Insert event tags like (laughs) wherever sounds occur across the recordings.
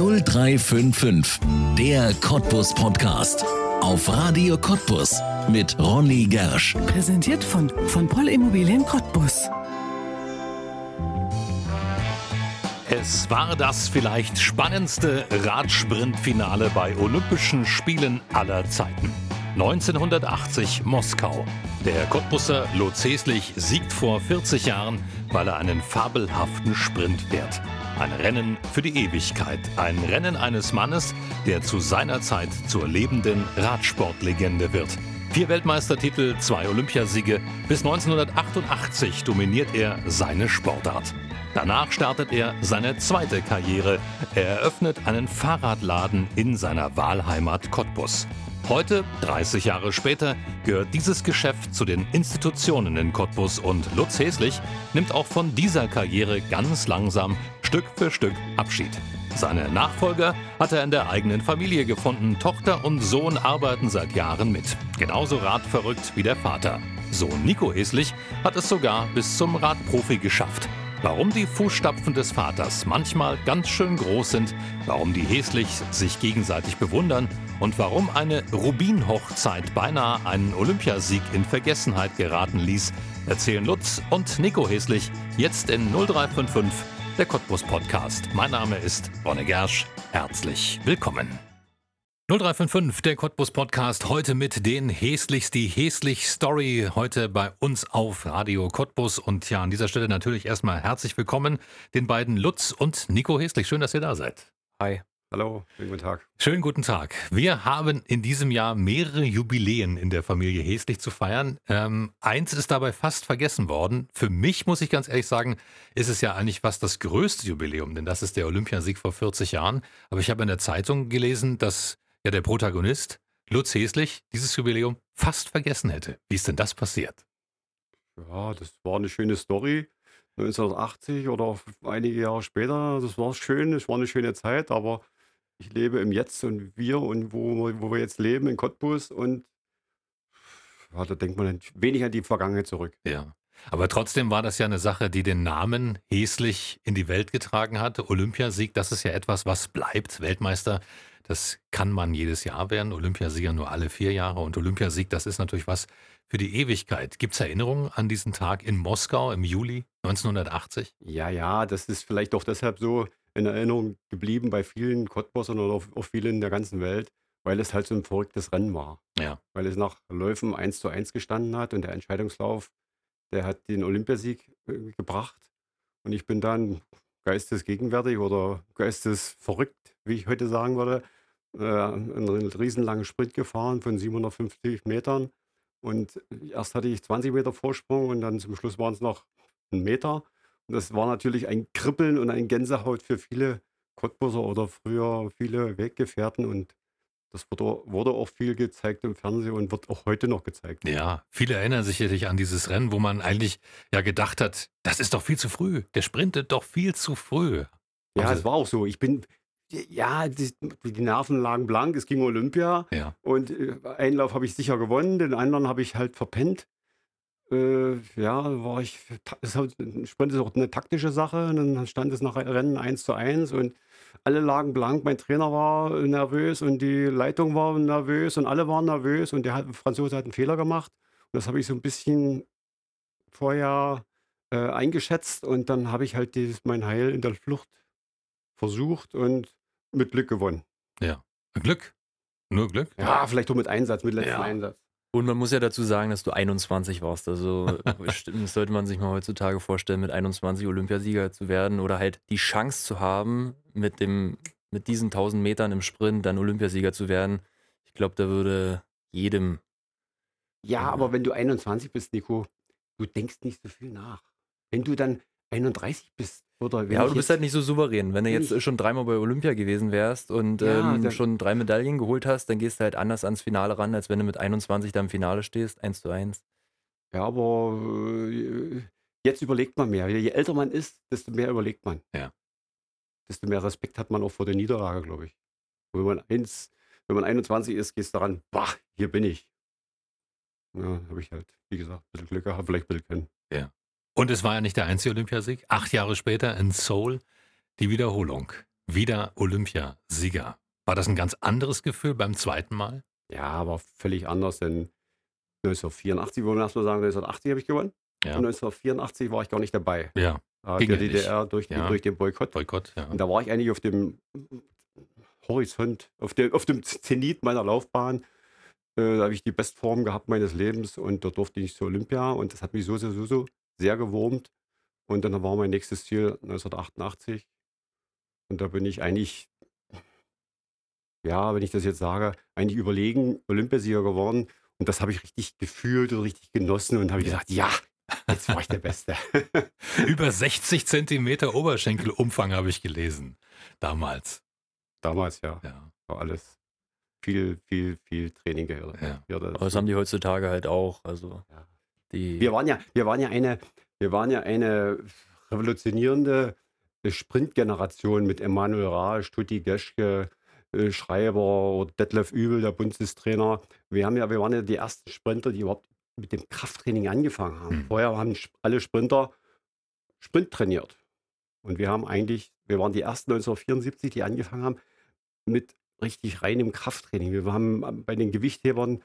0355, der Cottbus Podcast. Auf Radio Cottbus mit Ronny Gersch. Präsentiert von, von Poll Immobilien Cottbus. Es war das vielleicht spannendste Radsprintfinale bei Olympischen Spielen aller Zeiten. 1980 Moskau. Der Cottbusser Lutz Heslich siegt vor 40 Jahren, weil er einen fabelhaften Sprint fährt. Ein Rennen für die Ewigkeit. Ein Rennen eines Mannes, der zu seiner Zeit zur lebenden Radsportlegende wird. Vier Weltmeistertitel, zwei Olympiasiege. Bis 1988 dominiert er seine Sportart. Danach startet er seine zweite Karriere. Er eröffnet einen Fahrradladen in seiner Wahlheimat Cottbus. Heute, 30 Jahre später, gehört dieses Geschäft zu den Institutionen in Cottbus und Lutz Häslich nimmt auch von dieser Karriere ganz langsam Stück für Stück Abschied. Seine Nachfolger hat er in der eigenen Familie gefunden. Tochter und Sohn arbeiten seit Jahren mit. Genauso radverrückt wie der Vater. Sohn Nico Häslich hat es sogar bis zum Radprofi geschafft. Warum die Fußstapfen des Vaters manchmal ganz schön groß sind, warum die Häslichs sich gegenseitig bewundern und warum eine Rubin-Hochzeit beinahe einen Olympiasieg in Vergessenheit geraten ließ, erzählen Lutz und Nico Häslich jetzt in 0355, der Cottbus Podcast. Mein Name ist Ronne Gersch. Herzlich willkommen. 0355, der Cottbus Podcast, heute mit den Häslichs, die Häslich Story, heute bei uns auf Radio Cottbus. Und ja, an dieser Stelle natürlich erstmal herzlich willkommen den beiden Lutz und Nico Häslich. Schön, dass ihr da seid. Hi. Hallo, schönen guten Tag. Schönen guten Tag. Wir haben in diesem Jahr mehrere Jubiläen in der Familie Häslich zu feiern. Ähm, eins ist dabei fast vergessen worden. Für mich, muss ich ganz ehrlich sagen, ist es ja eigentlich fast das größte Jubiläum, denn das ist der Olympiasieg vor 40 Jahren. Aber ich habe in der Zeitung gelesen, dass ja der Protagonist, Lutz Häslich, dieses Jubiläum fast vergessen hätte. Wie ist denn das passiert? Ja, das war eine schöne Story. 1980 oder einige Jahre später, das war schön, es war eine schöne Zeit, aber ich lebe im Jetzt und wir und wo, wo wir jetzt leben, in Cottbus und ja, da denkt man wenig an die Vergangenheit zurück. Ja. Aber trotzdem war das ja eine Sache, die den Namen Häslich in die Welt getragen hat. Olympiasieg, das ist ja etwas, was bleibt. Weltmeister das kann man jedes Jahr werden. Olympiasieger nur alle vier Jahre. Und Olympiasieg, das ist natürlich was für die Ewigkeit. Gibt es Erinnerungen an diesen Tag in Moskau im Juli 1980? Ja, ja, das ist vielleicht auch deshalb so in Erinnerung geblieben bei vielen Cottbussern oder auch vielen in der ganzen Welt, weil es halt so ein verrücktes Rennen war. Ja. Weil es nach Läufen 1 zu 1 gestanden hat und der Entscheidungslauf, der hat den Olympiasieg äh, gebracht. Und ich bin dann geistesgegenwärtig oder geistesverrückt, wie ich heute sagen würde, äh, einen riesenlangen Sprint gefahren von 750 Metern. Und erst hatte ich 20 Meter Vorsprung und dann zum Schluss waren es noch ein Meter. Das war natürlich ein Kribbeln und ein Gänsehaut für viele Cottbusser oder früher viele Weggefährten. Und das wurde, wurde auch viel gezeigt im Fernsehen und wird auch heute noch gezeigt. Ja, viele erinnern sich sicherlich an dieses Rennen, wo man eigentlich ja gedacht hat, das ist doch viel zu früh. Der sprintet doch viel zu früh. Ja, also, es war auch so. Ich bin, ja, die, die Nerven lagen blank. Es ging Olympia. Ja. Und äh, einen Lauf habe ich sicher gewonnen, den anderen habe ich halt verpennt. Äh, ja, war ich. Das halt, ein Sprint ist auch eine taktische Sache. Und dann stand es nach Rennen 1 zu 1 und alle lagen blank. Mein Trainer war nervös und die Leitung war nervös und alle waren nervös und der hat, Franzose hat einen Fehler gemacht. Und das habe ich so ein bisschen vorher äh, eingeschätzt und dann habe ich halt dieses, mein Heil in der Flucht versucht und mit Glück gewonnen. Ja. Glück? Nur Glück? Ja, vielleicht auch mit Einsatz, mit letztem ja. Einsatz. Und man muss ja dazu sagen, dass du 21 warst. Also (laughs) das sollte man sich mal heutzutage vorstellen, mit 21 Olympiasieger zu werden oder halt die Chance zu haben, mit, dem, mit diesen 1000 Metern im Sprint dann Olympiasieger zu werden. Ich glaube, da würde jedem. Ja, aber wenn du 21 bist, Nico, du denkst nicht so viel nach. Wenn du dann 31 bist, oder ja, du bist halt nicht so souverän. Wenn du jetzt schon dreimal bei Olympia gewesen wärst und ja, ähm, schon drei Medaillen geholt hast, dann gehst du halt anders ans Finale ran, als wenn du mit 21 da im Finale stehst, 1 zu 1. Ja, aber äh, jetzt überlegt man mehr. Je älter man ist, desto mehr überlegt man. Ja. Desto mehr Respekt hat man auch vor der Niederlage, glaube ich. Und wenn man, eins, wenn man 21 ist, gehst du daran, bah, hier bin ich. Ja, habe ich halt, wie gesagt, ein bisschen Glück gehabt, vielleicht ein bisschen können. Ja. Und es war ja nicht der einzige Olympiasieg. Acht Jahre später in Seoul die Wiederholung. wieder Olympiasieger. War das ein ganz anderes Gefühl beim zweiten Mal? Ja, aber völlig anders, denn 1984, wollen wir erstmal sagen, 1980 habe ich gewonnen. Ja. Und 1984 war ich gar nicht dabei. Ja, Ging der ja nicht. DDR durch, Ja. durch den Boykott. Boykott, ja. Und da war ich eigentlich auf dem Horizont, auf dem, auf dem Zenit meiner Laufbahn. Äh, da habe ich die Bestform gehabt meines Lebens und da durfte ich zur Olympia und das hat mich so, so, so, so sehr gewurmt. Und dann war mein nächstes Ziel 1988. Und da bin ich eigentlich, ja, wenn ich das jetzt sage, eigentlich überlegen Olympiasieger geworden. Und das habe ich richtig gefühlt und richtig genossen und habe ich Ja. gesagt, ja, jetzt war ich der Beste. (laughs) Über 60 Zentimeter Oberschenkelumfang habe ich gelesen. Damals. Damals, ja, Ja. war alles viel, viel, viel Training gehört. Ja. Aber dazu. das haben die heutzutage halt auch. Also Ja. Die. Wir waren ja, wir waren ja eine, wir waren ja eine revolutionierende Sprintgeneration mit Emanuel Raasch, Tutti Geschke, äh, Schreiber oder Detlef Übel, der Bundestrainer. Wir haben ja, wir waren ja die ersten Sprinter, die überhaupt mit dem Krafttraining angefangen haben. Hm. Vorher haben alle Sprinter Sprint trainiert. Und wir haben eigentlich, wir waren die ersten 1974, die angefangen haben mit richtig reinem Krafttraining. Wir haben bei den Gewichthebern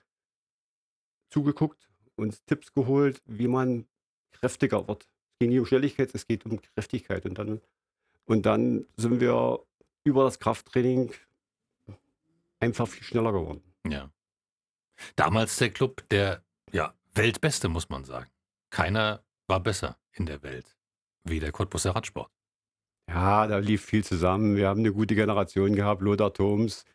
zugeguckt, uns Tipps geholt, wie man kräftiger wird. Es ging nicht um Schnelligkeit, es geht um Kräftigkeit. Und dann, und dann sind wir über das Krafttraining einfach viel schneller geworden. Ja. Damals der Club der ja, Weltbeste, muss man sagen. Keiner war besser in der Welt wie der Cottbuser Radsport. Ja, da lief viel zusammen. Wir haben eine gute Generation gehabt. Lothar Thoms,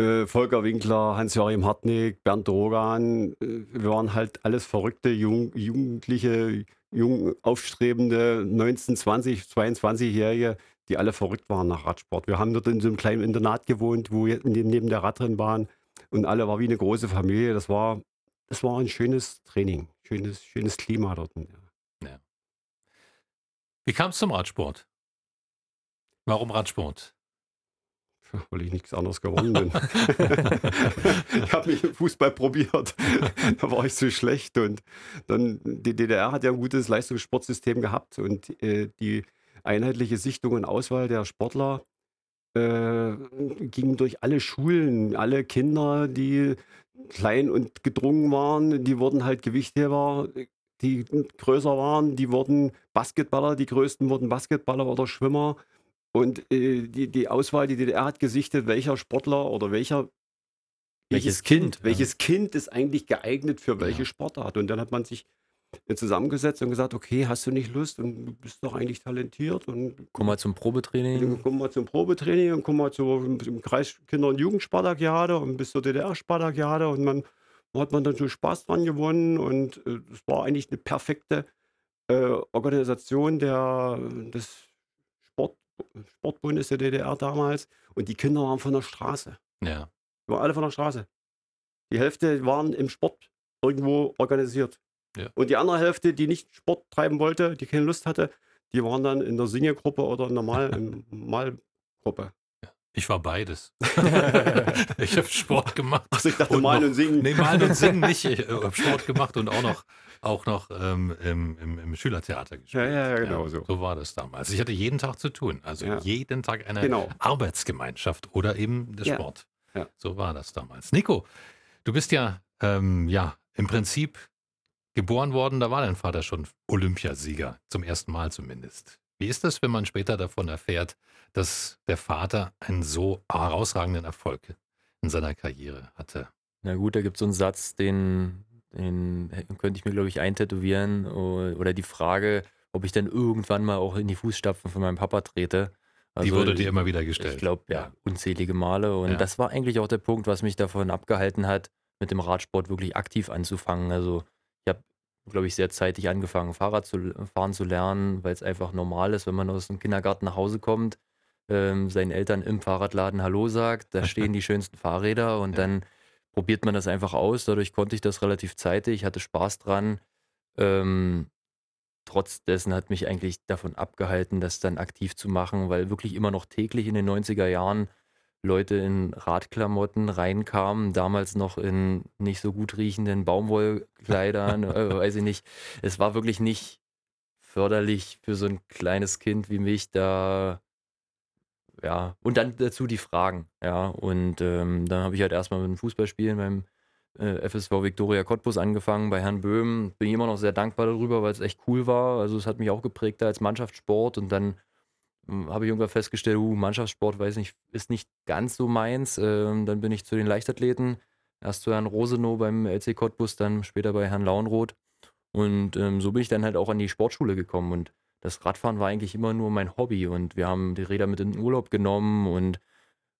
äh, Volker Winkler, Hans-Joachim Hartnig, Bernd Drogan. Äh, wir waren halt alles verrückte, jung, Jugendliche, jung aufstrebende 19, 20, 22-Jährige, die alle verrückt waren nach Radsport. Wir haben dort in so einem kleinen Internat gewohnt, wo wir neben neben der Radrennbahn und alle war wie eine große Familie. Das war, das war ein schönes Training, schönes, schönes Klima dort. Ja. Wie kam es zum Radsport? Warum Radsport? (laughs) weil ich nichts anderes geworden bin. (laughs) ich habe mich im Fußball probiert. da war ich zu schlecht. Und dann, die DDR hat ja ein gutes Leistungssportsystem gehabt und äh, die einheitliche Sichtung und Auswahl der Sportler äh, ging durch alle Schulen. Alle Kinder, die klein und gedrungen waren, die wurden halt Gewichtheber. Die größer waren, die wurden Basketballer, die größten wurden Basketballer oder Schwimmer. Und äh, die, die Auswahl, die DDR hat gesichtet, welcher Sportler oder welcher Welches Kind, ja. welches Kind ist eigentlich geeignet für welche Ja. Sportart. Und dann hat man sich äh, zusammengesetzt und gesagt, okay, hast du nicht Lust und du bist doch eigentlich talentiert und Komm mal zum Probetraining. komm mal zum Probetraining und komm mal zur im Kreis Kinder- und Jugendspartakiade und bis zur DDR-Spartakiade und man hat man dann so Spaß dran gewonnen und äh, es war eigentlich eine perfekte äh, Organisation der, des Sportbundes der DDR damals und die Kinder waren von der Straße. Ja. Die waren alle von der Straße. Die Hälfte waren im Sport irgendwo organisiert. Ja. Und die andere Hälfte, die nicht Sport treiben wollte, die keine Lust hatte, die waren dann in der Singegruppe oder in der Mal, (laughs) Malgruppe. Ich war beides. (laughs) ich habe Sport gemacht. Also ich dachte, Und malen noch- und singen. Nee, malen und singen nicht. Ich (laughs) habe Sport gemacht und auch noch, auch noch ähm, im, im, im Schülertheater gespielt. Ja, ja, ja, genau so. So war das damals. Ich hatte jeden Tag zu tun. Also Ja. jeden Tag eine Genau. Arbeitsgemeinschaft oder eben der Ja. Sport. Ja. So war das damals. Nico, du bist ja, ähm, ja im Prinzip geboren worden, da war dein Vater schon Olympiasieger, zum ersten Mal zumindest. Wie ist das, wenn man später davon erfährt, dass der Vater einen so herausragenden Erfolg in seiner Karriere hatte? Na gut, da gibt es so einen Satz, den, den könnte ich mir, glaube ich, eintätowieren. Oder die Frage, ob ich dann irgendwann mal auch in die Fußstapfen von meinem Papa trete. Die Also wurde dir immer wieder gestellt. Ich glaube, ja, unzählige Male. Und Ja. das war eigentlich auch der Punkt, was mich davon abgehalten hat, mit dem Radsport wirklich aktiv anzufangen. Also ich habe, glaube ich, sehr zeitig angefangen, Fahrrad zu fahren zu lernen, weil es einfach normal ist, wenn man aus dem Kindergarten nach Hause kommt, ähm, seinen Eltern im Fahrradladen Hallo sagt, da stehen die (laughs) schönsten Fahrräder und Ja. dann probiert man das einfach aus. Dadurch konnte ich das relativ zeitig, hatte Spaß dran. Ähm, trotz dessen hat mich eigentlich davon abgehalten, das dann aktiv zu machen, weil wirklich immer noch täglich in den 90er Jahren Leute in Radklamotten reinkamen, damals noch in nicht so gut riechenden Baumwollkleidern, äh, (laughs) weiß ich nicht. Es war wirklich nicht förderlich für so ein kleines Kind wie mich, da ja, und dann dazu die Fragen, ja. Und ähm, dann habe ich halt erstmal mit dem Fußballspielen beim äh, FSV Viktoria Cottbus angefangen, bei Herrn Böhm. Bin ich immer noch sehr dankbar darüber, weil es echt cool war. Also es hat mich auch geprägt da als Mannschaftssport und dann hm, habe ich irgendwann festgestellt, uh, Mannschaftssport weiß nicht, ist nicht ganz so meins. Ähm, dann bin ich zu den Leichtathleten, erst zu Herrn Rosenow beim LC Cottbus, dann später bei Herrn Launroth. Und ähm, so bin ich dann halt auch an die Sportschule gekommen und das Radfahren war eigentlich immer nur mein Hobby und wir haben die Räder mit in den Urlaub genommen und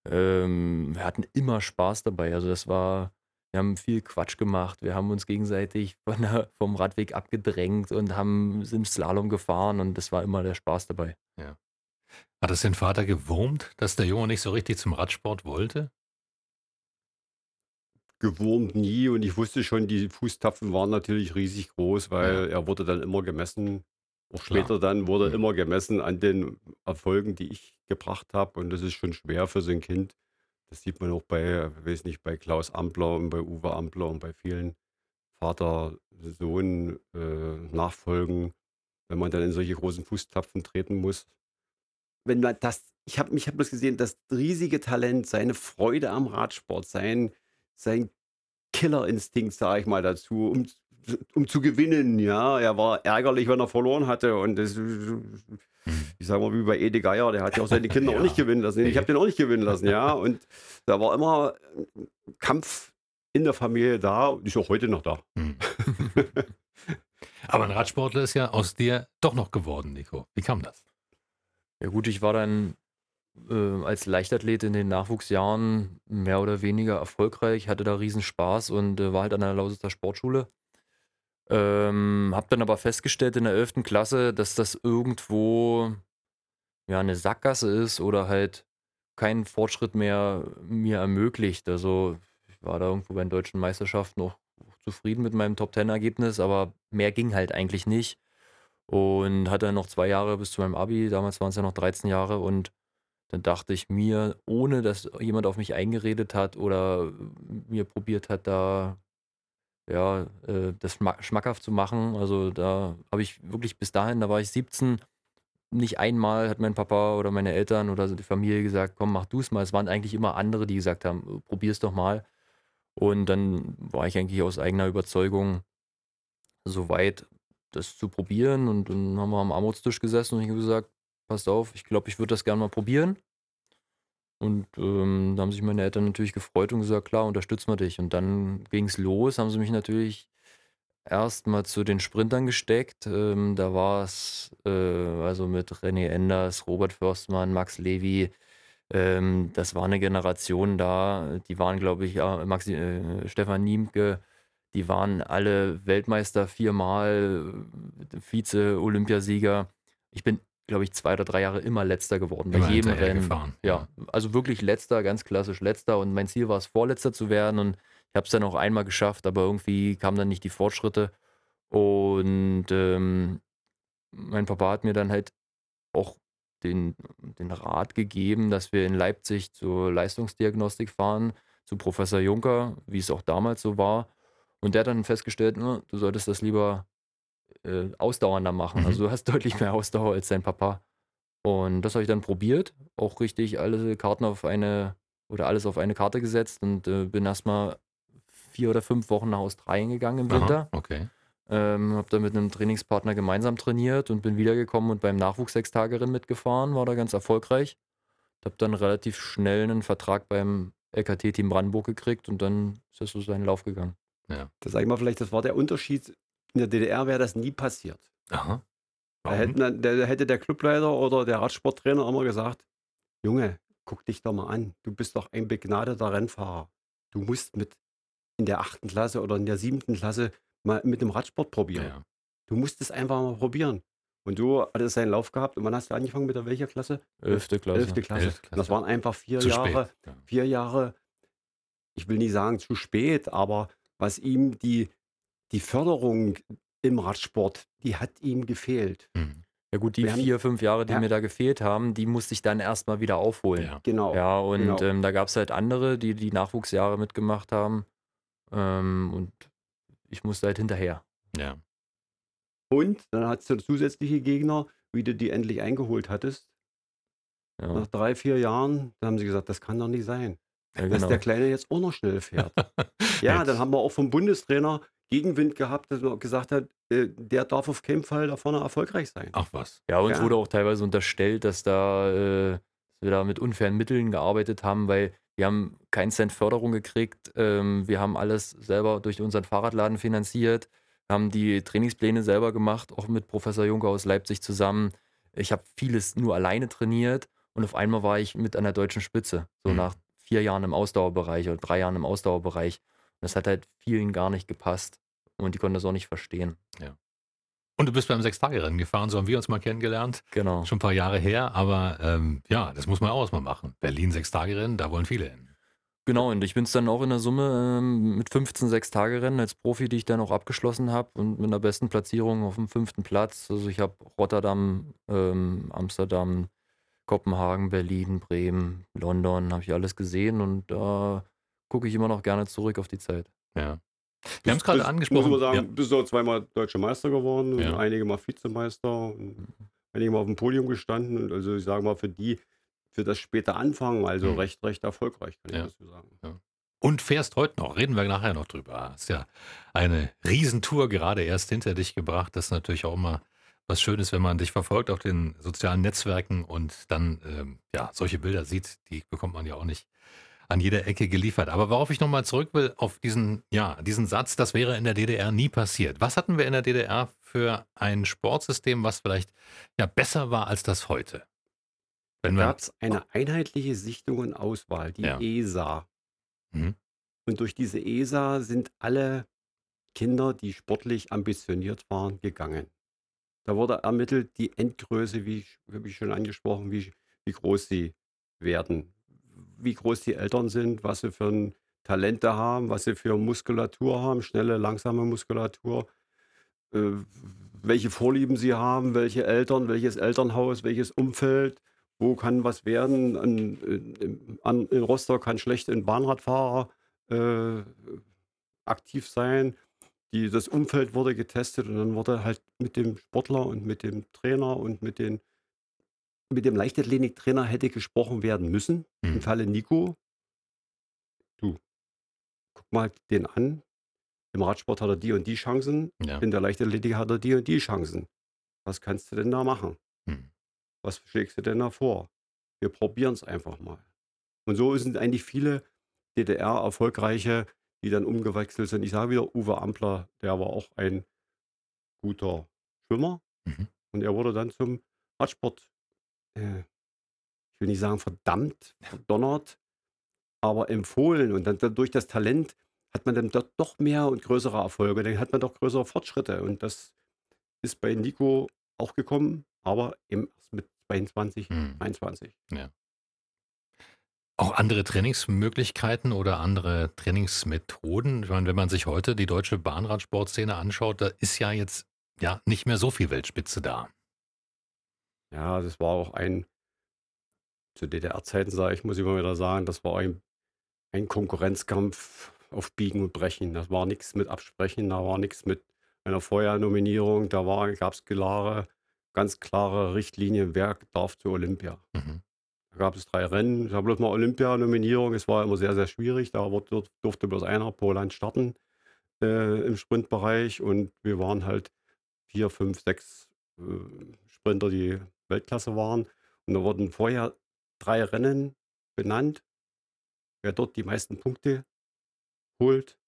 ähm, wir hatten immer Spaß dabei. Also das war, wir haben viel Quatsch gemacht. Wir haben uns gegenseitig von der, vom Radweg abgedrängt und haben sind Slalom gefahren und das war immer der Spaß dabei. Ja. Hat es den Vater gewurmt, dass der Junge nicht so richtig zum Radsport wollte? Gewurmt nie und ich wusste schon, die Fußtapfen waren natürlich riesig groß, weil Ja. er wurde dann immer gemessen. Auch Klar. später dann wurde Mhm. immer gemessen an den Erfolgen, die ich gebracht habe und das ist schon schwer für so ein Kind. Das sieht man auch bei, weiß nicht, bei Klaus Ampler und bei Uwe Ampler und bei vielen Vater-Sohn äh, Nachfolgen, wenn man dann in solche großen Fußtapfen treten muss. Wenn man das, ich habe ich hab bloß gesehen, das riesige Talent, seine Freude am Radsport, sein, sein Killerinstinkt, sage ich mal dazu, um, um zu gewinnen. Ja, er war ärgerlich, wenn er verloren hatte und das, ich sage mal wie bei Ede Geier, der hat ja auch seine (laughs) Kinder auch Ja. nicht gewinnen lassen. Ich habe den auch nicht gewinnen lassen, ja. (laughs) Und da war immer Kampf in der Familie da und ist auch heute noch da. Hm. Aber ein Radsportler ist ja aus dir doch noch geworden, Nico. Wie kam das? Ja gut, ich war dann äh, als Leichtathlet in den Nachwuchsjahren mehr oder weniger erfolgreich, hatte da riesen Spaß und äh, war halt an der Lausitzer Sportschule. Ähm, hab dann aber festgestellt in der 11. Klasse, dass das irgendwo ja eine Sackgasse ist oder halt keinen Fortschritt mehr mir ermöglicht. Also ich war da irgendwo bei den deutschen Meisterschaften auch zufrieden mit meinem Top-10-Ergebnis, aber mehr ging halt eigentlich nicht. Und hatte dann noch zwei Jahre bis zu meinem Abi, damals waren es ja noch 13 Jahre und dann dachte ich mir, ohne dass jemand auf mich eingeredet hat oder mir probiert hat, da ja, äh, das schma- schmackhaft zu machen. Also da habe ich wirklich bis dahin, da war ich 17, nicht einmal hat mein Papa oder meine Eltern oder die Familie gesagt, komm, mach du es mal. Es waren eigentlich immer andere, die gesagt haben, probier es doch mal. Und dann war ich eigentlich aus eigener Überzeugung so weit, das zu probieren. Und dann haben wir am Armutstisch gesessen und ich habe gesagt, passt auf, ich glaube, ich würde das gerne mal probieren. Und ähm, da haben sich meine Eltern natürlich gefreut und gesagt, klar, unterstützen wir dich. Und dann ging es los, haben sie mich natürlich erst mal zu den Sprintern gesteckt. Ähm, da war es äh, also mit René Enders, Robert Förstmann, Max Levy. Ähm, das war eine Generation da, die waren, glaube ich, ja, Maxi, äh, Stefan Niemke, die waren alle Weltmeister viermal, äh, Vize-Olympiasieger. Ich bin, glaube ich, zwei oder drei Jahre immer letzter geworden bei Immer jedem Rennen. gefahren. Ja, also wirklich letzter, ganz klassisch letzter. Und mein Ziel war es, vorletzter zu werden. Und ich habe es dann auch einmal geschafft, aber irgendwie kamen dann nicht die Fortschritte. Und ähm, mein Papa hat mir dann halt auch den, den Rat gegeben, dass wir in Leipzig zur Leistungsdiagnostik fahren, zu Professor Juncker, wie es auch damals so war. Und der hat dann festgestellt, "Na, du solltest das lieber äh, ausdauernder machen. Mhm. Also du hast deutlich mehr Ausdauer als dein Papa. Und das habe ich dann probiert, auch richtig alle Karten auf eine oder alles auf eine Karte gesetzt und äh, bin erstmal vier oder fünf Wochen nach Australien gegangen im Winter. Aha, okay. Ähm, habe da mit einem Trainingspartner gemeinsam trainiert und bin wiedergekommen und beim Nachwuchs-Sechstagerennen mitgefahren, war da ganz erfolgreich. Habe dann relativ schnell einen Vertrag beim LKT-Team Brandenburg gekriegt und dann ist das so seinen Lauf gegangen. Das sag ich mal vielleicht, das war der Unterschied. In der DDR wäre das nie passiert. Aha. Da, hätten, da hätte der Clubleiter oder der Radsporttrainer immer gesagt, Junge, guck dich doch mal an. Du bist doch ein begnadeter Rennfahrer. Du musst mit in der achten Klasse oder in der siebten Klasse mal mit dem Radsport probieren. Ja. Du musst es einfach mal probieren. Und du hattest seinen Lauf gehabt. Und wann hast du angefangen mit der welcher Klasse? Elfte Klasse. Elfte Klasse. Elfte Klasse. Das waren einfach vier Zu Jahre, spät. Ja. vier Jahre, ich will nicht sagen zu spät, aber was ihm die, die Förderung im Radsport, die hat ihm gefehlt. Hm. Ja gut, die Wir haben- vier, fünf Jahre, die Ja. mir da gefehlt haben, die musste ich dann erstmal wieder aufholen. Ja. Genau. Ja, und genau. ähm, da gab es halt andere, die die Nachwuchsjahre mitgemacht haben. Ähm, und ich musste halt hinterher. ja. Und dann hattest du zusätzliche Gegner, wie du die endlich eingeholt hattest. Ja, Nach drei, vier Jahren, da haben sie gesagt, das kann doch nicht sein, ja dass genau. der Kleine jetzt auch noch schnell fährt. (laughs) Ja, dann haben wir auch vom Bundestrainer Gegenwind gehabt, dass er gesagt hat, äh, der darf auf keinen Fall da vorne erfolgreich sein. Ach was. Ja, uns Ja. wurde auch teilweise unterstellt, dass da, äh, dass wir da mit unfairen Mitteln gearbeitet haben, weil wir haben keinen Cent Förderung gekriegt. Ähm, wir haben alles selber durch unseren Fahrradladen finanziert, haben die Trainingspläne selber gemacht, auch mit Professor Juncker aus Leipzig zusammen. Ich habe vieles nur alleine trainiert und auf einmal war ich mit an der deutschen Spitze. So Mhm. nach vier Jahren im Ausdauerbereich oder drei Jahren im Ausdauerbereich. Und das hat halt vielen gar nicht gepasst. Und die konnten das auch nicht verstehen. Und du bist beim Sechstagerennen gefahren, so haben wir uns mal kennengelernt. Genau. Schon ein paar Jahre her, aber ähm, ja, das muss man auch erstmal machen. Berlin Sechstagerennen, da wollen viele hin. Genau, und ich bin es dann auch in der Summe ähm, mit 15 Sechstagerennen als Profi, die ich dann auch abgeschlossen habe und mit einer besten Platzierung auf dem fünften Platz. Also ich habe Rotterdam, ähm, Amsterdam, Kopenhagen, Berlin, Bremen, London, habe ich alles gesehen und da gucke ich immer noch gerne zurück auf die Zeit. Ja. Wir haben es gerade angesprochen. Muss man sagen, ja. bist du zweimal deutscher Meister geworden, Ja. einige Mal Vizemeister, einige Mal auf dem Podium gestanden. Und also ich sage mal, für die, für das späte Anfangen, also Mhm. recht, recht erfolgreich, kann Ja. ich dazu sagen. Und fährst heute noch, reden wir nachher noch drüber. Hast ja eine Riesentour gerade erst hinter dich gebracht. Das ist natürlich auch immer was Schönes, wenn man dich verfolgt auf den sozialen Netzwerken und dann ähm, ja solche Bilder sieht, die bekommt man ja auch nicht an jeder Ecke geliefert. Aber worauf ich nochmal zurück will, auf diesen, ja, diesen Satz, das wäre in der DDR nie passiert. Was hatten wir in der DDR für ein Sportsystem, was vielleicht ja besser war als das heute? Wenn Da gab es eine einheitliche Sichtung und Auswahl, die Ja. ESA. Mhm. Und durch diese ESA sind alle Kinder, die sportlich ambitioniert waren, gegangen. Da wurde ermittelt die Endgröße, wie, ich- wie schon angesprochen, wie, wie groß sie werden, wie groß die Eltern sind, was sie für Talente haben, was sie für Muskulatur haben, schnelle, langsame Muskulatur, äh, welche Vorlieben sie haben, welche Eltern, welches Elternhaus, welches Umfeld, wo kann was werden. An, in, an, in Rostock kann schlecht ein Bahnradfahrer äh, aktiv sein. Die, das Umfeld wurde getestet und dann wurde halt mit dem Sportler und mit dem Trainer und mit, den, mit dem Leichtathletiktrainer hätte gesprochen werden müssen. Im Mhm. Falle Nico, du, guck mal den an. Im Radsport hat er die und die Chancen. ja. In der Leichtathletik hat er die und die Chancen. Was kannst du denn da machen? Mhm. Was schlägst du denn da vor? Wir probieren es einfach mal. Und so sind eigentlich viele DDR-Erfolgreiche, die dann umgewechselt sind. Ich sage wieder, Uwe Ampler, der war auch ein guter Schwimmer. Mhm. Und er wurde dann zum Radsport, äh, ich will nicht sagen verdammt, verdonnert, aber empfohlen. Und dann, dann durch das Talent hat man dann dort doch mehr und größere Erfolge. Dann hat man doch größere Fortschritte. Und das ist bei Nico auch gekommen, aber eben erst mit 22, Mhm. 23. Auch andere Trainingsmöglichkeiten oder andere Trainingsmethoden. Ich meine, wenn man sich heute die deutsche Bahnradsportszene anschaut, da ist ja jetzt ja nicht mehr so viel Weltspitze da. Ja, das war auch ein, zu DDR-Zeiten sage ich, muss ich mal wieder sagen, das war ein, ein Konkurrenzkampf auf Biegen und Brechen. Das war nichts mit Absprechen, da war nichts mit einer Vorjahrnominierung, da gab es klare, ganz klare Richtlinien, wer darf zur Olympia. Mhm. Da gab es drei Rennen. Ich habe bloß mal Olympia-Nominierung. Es war immer sehr, sehr schwierig. Da durfte bloß einer pro Land starten äh, im Sprintbereich. Und wir waren halt vier, fünf, sechs äh, Sprinter, die Weltklasse waren. Und da wurden vorher drei Rennen benannt. Wer dort die meisten Punkte holt,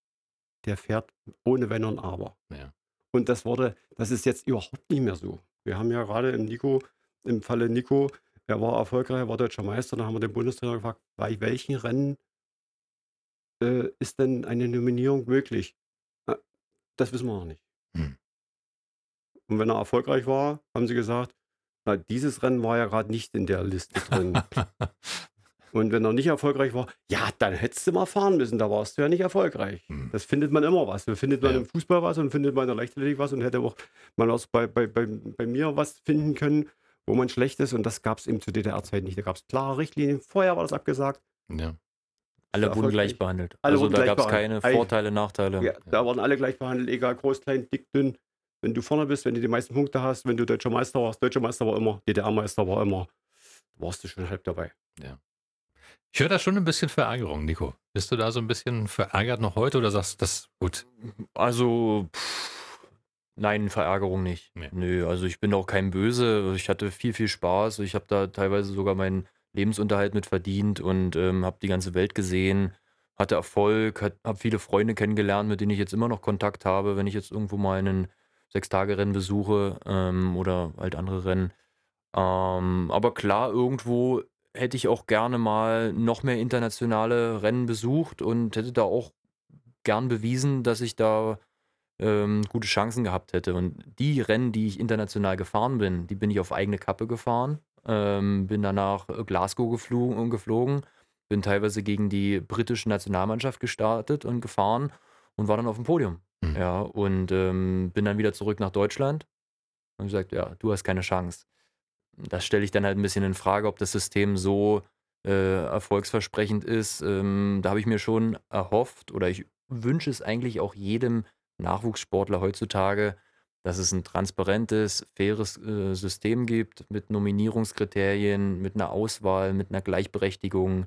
der fährt ohne Wenn und Aber. Ja. Und das wurde, das ist jetzt überhaupt nicht mehr so. Wir haben ja gerade im Nico, im Falle Nico, er war erfolgreich, er war deutscher Meister, da haben wir den Bundestrainer gefragt, bei welchen Rennen äh, ist denn eine Nominierung möglich? Na, das wissen wir noch nicht. Hm. Und wenn er erfolgreich war, haben sie gesagt, na, dieses Rennen war ja gerade nicht in der Liste drin. (laughs) Und wenn er nicht erfolgreich war, ja, dann hättest du mal fahren müssen, da warst du ja nicht erfolgreich. Hm. Das findet man immer was. Da findet man Ja. im Fußball was und findet man in der Leichtathletik was und hätte auch man auch bei, bei, bei, bei mir was finden können, wo man schlecht ist. Und das gab es eben zu DDR-Zeiten nicht. Da gab es klare Richtlinien. Vorher war das abgesagt. ja. Alle wurden gleich behandelt. Alle also wurden da gab es keine. Vorteile, Nachteile. Ja, da waren alle gleich behandelt, egal groß, klein, dick, dünn. Wenn du vorne bist, wenn du die meisten Punkte hast, wenn du deutscher Meister warst, deutscher Meister war immer, DDR-Meister war immer warst du schon halb dabei. Ich höre da schon ein bisschen Verärgerung, Nico. Bist du da so ein bisschen verärgert noch heute oder sagst du, das gut? Also, pff, nein, Verärgerung nicht. Nee. Nö, also ich bin auch kein Böse. Ich hatte viel, viel Spaß. Ich habe da teilweise sogar meinen Lebensunterhalt mit verdient und ähm, habe die ganze Welt gesehen, hatte Erfolg, habe viele Freunde kennengelernt, mit denen ich jetzt immer noch Kontakt habe, wenn ich jetzt irgendwo mal einen Sechstagerennen besuche ähm, oder halt andere Rennen. Ähm, aber klar, irgendwo hätte ich auch gerne mal noch mehr internationale Rennen besucht und hätte da auch gern bewiesen, dass ich da ähm, gute Chancen gehabt hätte. Und die Rennen, die ich international gefahren bin, die bin ich auf eigene Kappe gefahren. Ähm, bin danach Glasgow geflogen, geflogen, bin teilweise gegen die britische Nationalmannschaft gestartet und gefahren und war dann auf dem Podium. Mhm. Ja, und ähm, bin dann wieder zurück nach Deutschland und gesagt, ja, du hast keine Chance. Das stelle ich dann halt ein bisschen in Frage, ob das System so äh, erfolgsversprechend ist. Ähm, da habe ich mir schon erhofft oder ich wünsche es eigentlich auch jedem Nachwuchssportler heutzutage, dass es ein transparentes, faires äh, System gibt mit Nominierungskriterien, mit einer Auswahl, mit einer Gleichberechtigung.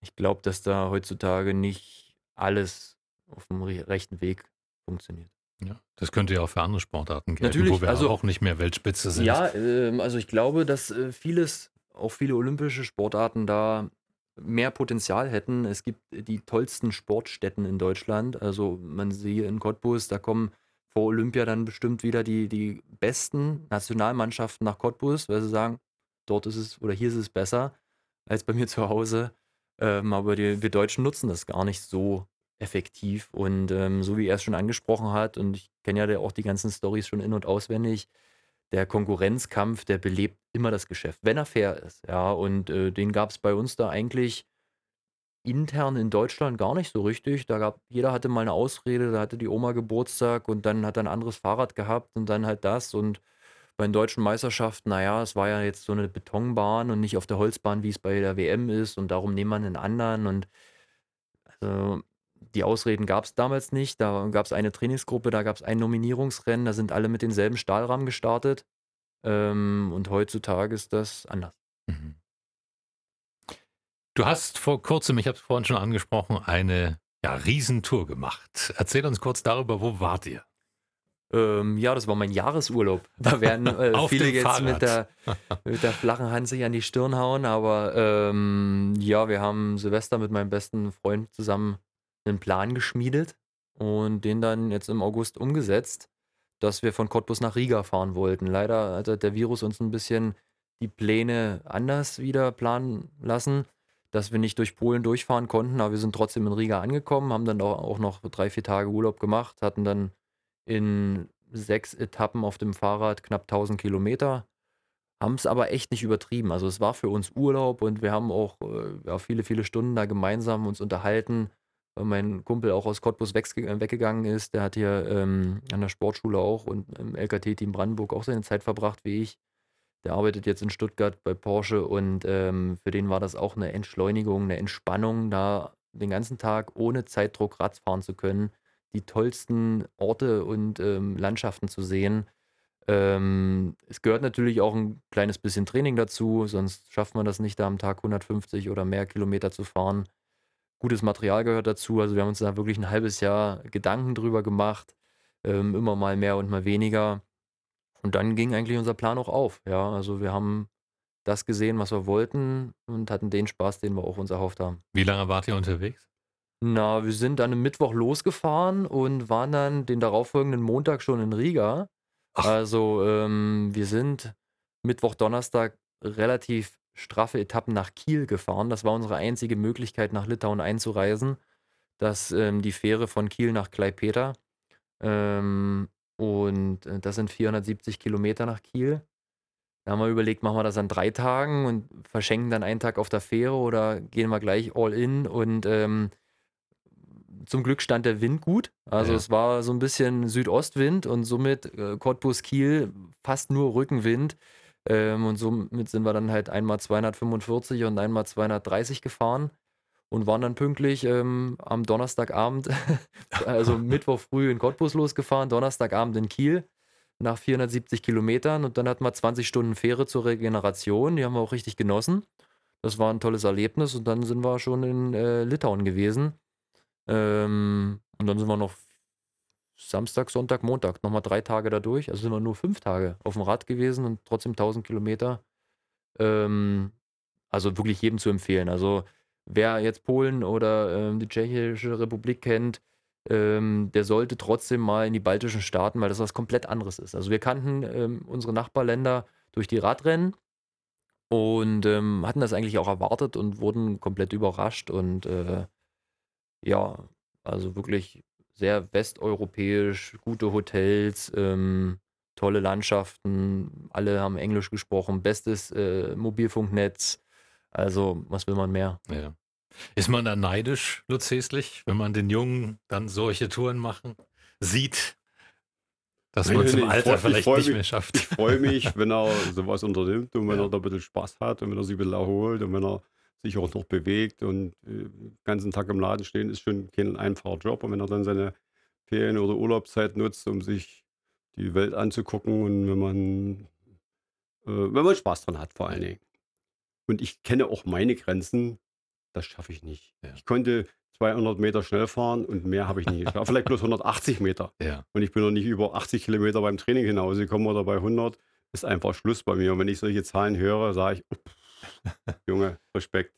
Ich glaube, dass da heutzutage nicht alles auf dem re- rechten Weg funktioniert. Ja, das könnte ja auch für andere Sportarten gelten, Natürlich, wo wir also- auch nicht mehr Weltspitze sind. Ja, ähm, also ich glaube, dass äh, vieles, auch viele olympische Sportarten da mehr Potenzial hätten. Es gibt die tollsten Sportstätten in Deutschland. Also man sieht in Cottbus, da kommen vor Olympia dann bestimmt wieder die, die besten Nationalmannschaften nach Cottbus, weil sie sagen, dort ist es oder hier ist es besser als bei mir zu Hause. Ähm, aber die, wir Deutschen nutzen das gar nicht so effektiv. Und ähm, so wie er es schon angesprochen hat, und ich kenne ja auch die ganzen Stories schon in- und auswendig, der Konkurrenzkampf, der belebt immer das Geschäft, wenn er fair ist. Ja, und äh, den gab es bei uns da eigentlich intern in Deutschland gar nicht so richtig. Da gab, jeder hatte mal eine Ausrede, da hatte die Oma Geburtstag und dann hat er ein anderes Fahrrad gehabt und dann halt das. Und bei den deutschen Meisterschaften, naja, es war ja jetzt so eine Betonbahn und nicht auf der Holzbahn, wie es bei der WM ist und darum nehmen wir einen anderen. Und also, die Ausreden gab es damals nicht. Da gab es eine Trainingsgruppe, da gab es ein Nominierungsrennen, da sind alle mit denselben Stahlrahmen gestartet. Ähm, und heutzutage ist das anders. Mhm. Du hast vor kurzem, ich habe es vorhin schon angesprochen, eine ja, Riesentour gemacht. Erzähl uns kurz darüber, wo wart ihr? Ähm, ja, das war mein Jahresurlaub. Da werden (laughs) äh, viele jetzt mit der, (laughs) mit der flachen Hand sich an die Stirn hauen, aber ähm, ja, wir haben Silvester mit meinem besten Freund zusammen einen Plan geschmiedet und den dann jetzt im August umgesetzt, dass wir von Cottbus nach Riga fahren wollten. Leider hat der Virus uns ein bisschen die Pläne anders wieder planen lassen, dass wir nicht durch Polen durchfahren konnten, aber wir sind trotzdem in Riga angekommen, haben dann auch auch noch drei, vier Tage Urlaub gemacht, hatten dann in sechs Etappen auf dem Fahrrad knapp 1000 Kilometer. Haben es aber echt nicht übertrieben. Also es war für uns Urlaub und wir haben auch äh, ja, viele, viele Stunden da gemeinsam uns unterhalten. Mein Kumpel auch aus Cottbus äh, weggegangen ist. Der hat hier ähm, an der Sportschule auch und im LKT-Team Brandenburg auch seine Zeit verbracht wie ich. Der arbeitet jetzt in Stuttgart bei Porsche und ähm, für den war das auch eine Entschleunigung, eine Entspannung, da den ganzen Tag ohne Zeitdruck Rad fahren zu können die tollsten Orte und ähm, Landschaften zu sehen. Ähm, es gehört natürlich auch ein kleines bisschen Training dazu, sonst schafft man das nicht, da am Tag 150 oder mehr Kilometer zu fahren. Gutes Material gehört dazu, also wir haben uns da wirklich ein halbes Jahr Gedanken drüber gemacht, ähm, immer mal mehr und mal weniger. Und dann ging eigentlich unser Plan auch auf. Ja, also wir haben das gesehen, was wir wollten und hatten den Spaß, den wir auch uns erhofft haben. Wie lange wart ihr unterwegs? Na, wir sind dann am Mittwoch losgefahren und waren dann den darauffolgenden Montag schon in Riga. Ach. Also ähm, wir sind Mittwoch, Donnerstag relativ straffe Etappen nach Kiel gefahren. Das war unsere einzige Möglichkeit, nach Litauen einzureisen. Das ähm, die Fähre von Kiel nach Klaipėda. Ähm, und äh, das sind 470 Kilometer nach Kiel. Da haben wir überlegt, machen wir das an drei Tagen und verschenken dann einen Tag auf der Fähre oder gehen wir gleich all in und ähm, zum Glück stand der Wind gut. Also Ja. es war so ein bisschen Südostwind und somit äh, Cottbus Kiel fast nur Rückenwind. Ähm, und somit sind wir dann halt einmal 245 und einmal 230 gefahren und waren dann pünktlich ähm, am Donnerstagabend, (laughs) also (laughs) Mittwoch früh in Cottbus losgefahren, Donnerstagabend in Kiel. nach 470 Kilometern und dann hatten wir 20 Stunden Fähre zur Regeneration. Die haben wir auch richtig genossen. Das war ein tolles Erlebnis und dann sind wir schon in äh, Litauen gewesen. Ähm, und dann sind wir noch Samstag, Sonntag, Montag, nochmal drei Tage dadurch. Also sind wir nur fünf Tage auf dem Rad gewesen und trotzdem 1000 Kilometer. Ähm, also wirklich jedem zu empfehlen. Also wer jetzt Polen oder ähm, die Tschechische Republik kennt, ähm, der sollte trotzdem mal in die baltischen Staaten, weil das was komplett anderes ist. Also wir kannten ähm, unsere Nachbarländer durch die Radrennen und ähm, hatten das eigentlich auch erwartet und wurden komplett überrascht und äh, ja, also wirklich sehr westeuropäisch, gute Hotels, ähm, tolle Landschaften, alle haben Englisch gesprochen, bestes äh, Mobilfunknetz. Also, was will man mehr? Ja. Ist man da neidisch, Lutz Häslich, wenn man den Jungen dann solche Touren machen sieht, dass man nee, ich Alter freu- ich vielleicht nicht mich- mehr schafft? Ich freue mich, (laughs) wenn er sowas unternimmt und wenn Ja. er da ein bisschen Spaß hat und wenn er sich ein bisschen erholt und wenn er sich auch noch bewegt und äh, den ganzen Tag im Laden stehen, ist schon kein einfacher Job. Und wenn er dann seine Ferien- oder Urlaubszeit nutzt, um sich die Welt anzugucken und wenn man, äh, wenn man Spaß dran hat, vor allen Dingen. Und ich kenne auch meine Grenzen, das schaffe ich nicht. Ja. Ich konnte 200 Meter schnell fahren und mehr habe ich nicht geschafft. Vielleicht bloß 180 Meter. (laughs) Ja, Und ich bin noch nicht über 80 Kilometer beim Training hinausgekommen oder bei 100. Ist einfach Schluss bei mir. Und wenn ich solche Zahlen höre, sage ich, "Uff, Junge, Respekt.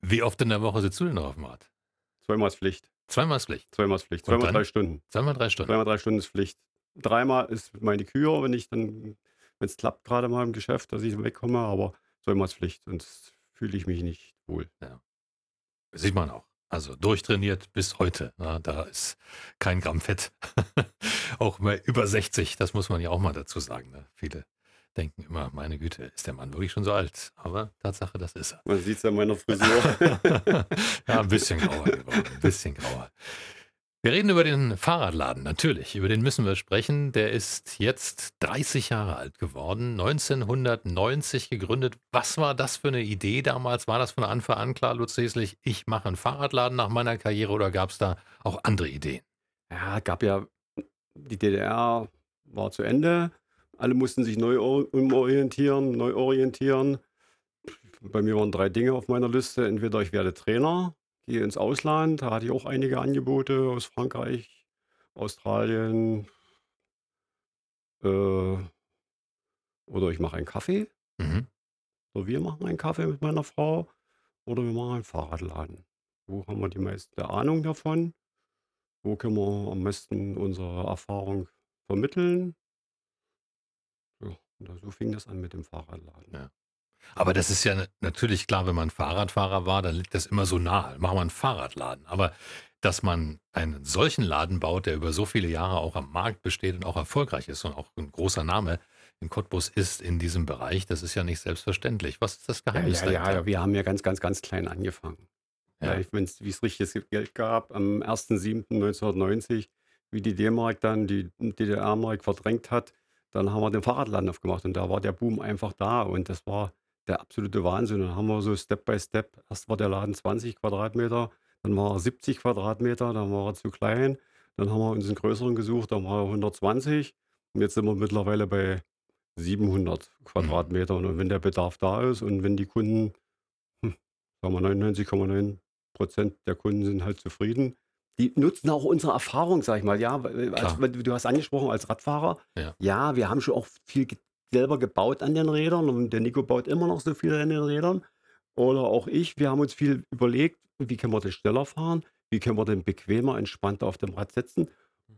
Wie oft in der Woche sitzt du denn auf dem Rad? Zweimal ist Pflicht. Zweimal ist Pflicht. Zweimal ist Pflicht. Zweimal drei Stunden. Zweimal drei Stunden. Zweimal drei Stunden ist Pflicht. Dreimal ist meine Kür, wenn ich dann, wenn es klappt, gerade mal im Geschäft, dass ich wegkomme. Aber zweimal ist Pflicht. Sonst fühle ich mich nicht wohl. Sieht man auch. Also durchtrainiert bis heute. Na, da ist kein Gramm Fett. (laughs) auch mal über 60, das muss man ja auch mal dazu sagen. Ne? Viele denken immer, meine Güte, ist der Mann wirklich schon so alt? Aber Tatsache, das ist er. Man sieht es an meiner Frisur. (laughs) ja, ein bisschen grauer geworden. Ein bisschen grauer. Wir reden über den Fahrradladen, natürlich. Über den müssen wir sprechen. Der ist jetzt 30 Jahre alt geworden, 1990 gegründet. Was war das für eine Idee damals? War das von Anfang an klar, Lutz Häslich, ich mache einen Fahrradladen nach meiner Karriere oder gab es da auch andere Ideen? Ja, gab ja, die DDR war zu Ende. Alle mussten sich neu or- umorientieren, neu orientieren. Bei mir waren drei Dinge auf meiner Liste. Entweder ich werde Trainer, gehe ins Ausland, da hatte ich auch einige Angebote aus Frankreich, Australien. Äh, oder ich mache einen Kaffee. Mhm. Oder wir machen einen Kaffee mit meiner Frau. Oder wir machen einen Fahrradladen. Wo haben wir die meiste Ahnung davon? Wo können wir am besten unsere Erfahrung vermitteln? So fing das an mit dem Fahrradladen. Ja. Aber das ist ja na- natürlich klar, wenn man Fahrradfahrer war, dann liegt das immer so nahe. Machen wir einen Fahrradladen. Aber dass man einen solchen Laden baut, der über so viele Jahre auch am Markt besteht und auch erfolgreich ist und auch ein großer Name in Cottbus ist in diesem Bereich, das ist ja nicht selbstverständlich. Was ist das Geheimnis ja, ja, ja, wir haben ja ganz, ganz, ganz klein angefangen. Ja. Ja. Wenn es, wie es richtiges Geld gab, am 1.7.1990, wie die D-Mark dann die DDR-Mark verdrängt hat, dann haben wir den Fahrradladen aufgemacht und da war der Boom einfach da und das war der absolute Wahnsinn. Dann haben wir so Step by Step, erst war der Laden 20 Quadratmeter, dann war er 70 Quadratmeter, dann war er zu klein, dann haben wir uns einen größeren gesucht, dann war er 120 und jetzt sind wir mittlerweile bei 700 Quadratmetern und wenn der Bedarf da ist und wenn die Kunden hm, sagen wir 99,9 Prozent der Kunden sind halt zufrieden. Die nutzen auch unsere Erfahrung, sag ich mal. Ja, als, du hast angesprochen als Radfahrer. Ja. wir haben schon auch viel selber gebaut an den Rädern und der Nico baut immer noch so viel an den Rädern. Oder auch ich. Wir haben uns viel überlegt, wie können wir denn schneller fahren? Wie können wir denn bequemer, entspannter auf dem Rad sitzen,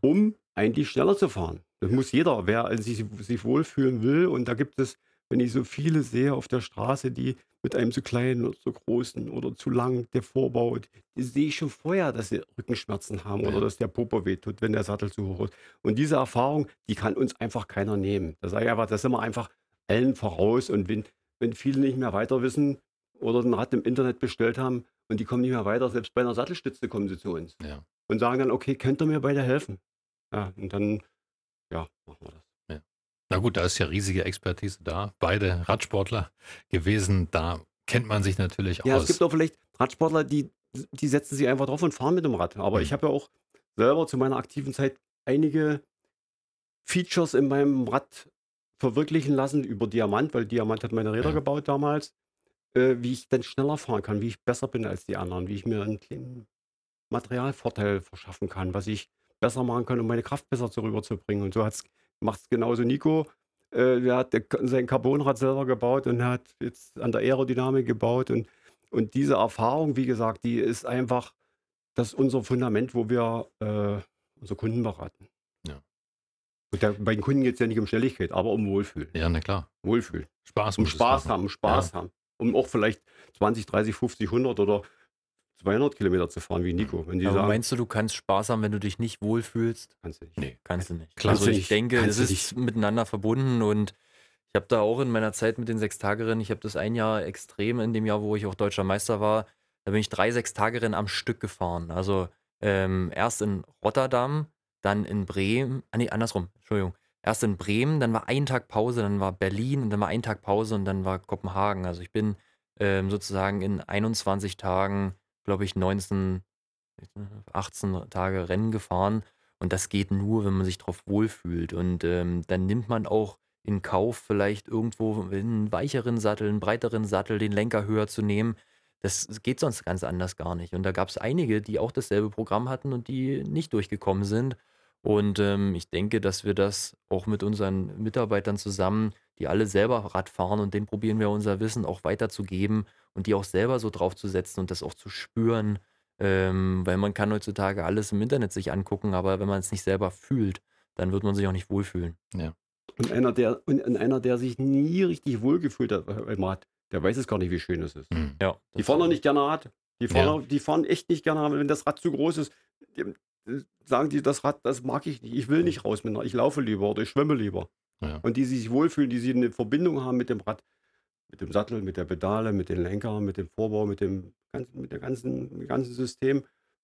um eigentlich schneller zu fahren? Das muss jeder, wer sich, sich wohlfühlen will. Und da gibt es, wenn ich so viele sehe auf der Straße, die mit einem zu kleinen oder zu großen oder zu lang der Vorbau, die sehe ich schon vorher, dass sie Rückenschmerzen haben oder dass der Popo wehtut, wenn der Sattel zu hoch ist. Und diese Erfahrung, die kann uns einfach keiner nehmen. Das sage ich einfach, das sind wir einfach allen voraus. Und wenn, wenn viele nicht mehr weiter wissen oder ein Rad im Internet bestellt haben und die kommen nicht mehr weiter, selbst bei einer Sattelstütze kommen sie zu uns Ja. und sagen dann, okay, könnt ihr mir beide helfen? Ja, und dann, ja, machen wir das. Na gut, da ist ja riesige Expertise da. Beide Radsportler gewesen, da kennt man sich natürlich Ja, aus. es gibt auch vielleicht Radsportler, die, die setzen sich einfach drauf und fahren mit dem Rad. Aber Mhm. ich habe ja auch selber zu meiner aktiven Zeit einige Features in meinem Rad verwirklichen lassen über Diamant, weil Diamant hat meine Räder Ja. gebaut damals, äh, wie ich dann schneller fahren kann, wie ich besser bin als die anderen, wie ich mir einen kleinen Materialvorteil verschaffen kann, was ich besser machen kann, um meine Kraft besser zu rüberzubringen. Und so macht es genauso Nico. Äh, der hat sein Carbonrad selber gebaut und hat jetzt an der Aerodynamik gebaut. Und, und diese Erfahrung, wie gesagt, die ist einfach das unser Fundament, wo wir äh, unsere Kunden beraten. Ja. Und der, bei den Kunden geht es ja nicht um Schnelligkeit, aber um Wohlfühl. Ja, na klar. Wohlfühl. Spaß Um Spaß haben, um Spaß haben. Um auch vielleicht 20, 30, 50, 100 oder 200 Kilometer zu fahren wie Nico. Wenn die Aber sagen, meinst du, du kannst Spaß haben, wenn du dich nicht wohlfühlst? kannst du nicht. Nee. Kannst du nicht. Klar. also ich nicht. denke, es ist miteinander verbunden und ich habe da auch in meiner Zeit mit den Sechstagerennen, ich habe das ein Jahr extrem in dem Jahr, wo ich auch deutscher Meister war, da bin ich drei Sechstagerennen am Stück gefahren. Also ähm, erst in Rotterdam, dann in Bremen, ah nee, andersrum, Entschuldigung. Erst in Bremen, dann war ein Tag Pause, dann war Berlin und dann war ein Tag Pause und dann war Kopenhagen. Also ich bin ähm, sozusagen in 21 Tagen, glaube ich, 19, 18 Tage Rennen gefahren. Und das geht nur, wenn man sich drauf wohlfühlt. Und ähm, dann nimmt man auch in Kauf, vielleicht irgendwo einen weicheren Sattel, einen breiteren Sattel, den Lenker höher zu nehmen. Das geht sonst ganz anders gar nicht. Und da gab es einige, die auch dasselbe Programm hatten und die nicht durchgekommen sind. Und ähm, ich denke, dass wir das auch mit unseren Mitarbeitern zusammen, die alle selber Rad fahren und denen probieren wir unser Wissen auch weiterzugeben und die auch selber so draufzusetzen und das auch zu spüren, ähm, weil man kann heutzutage alles im Internet sich angucken, aber wenn man es nicht selber fühlt, dann wird man sich auch nicht wohlfühlen. Und einer, der, und einer, der sich nie richtig wohlgefühlt hat, äh, Rad, der weiß es gar nicht, wie schön es ist. Hm. Ja, Die fahren doch nicht gerne Rad. Die fahren, Ja. auch, die fahren echt nicht gerne Rad. Wenn das Rad zu groß ist, die, sagen die, das Rad, das mag ich nicht. Ich will nicht raus mit ich laufe lieber oder ich schwimme lieber. Ja. Und die sich wohlfühlen, die sie eine Verbindung haben mit dem Rad, mit dem Sattel, mit der Pedale, mit den Lenkern, mit dem Vorbau, mit dem ganzen, mit der ganzen, mit dem ganzen System.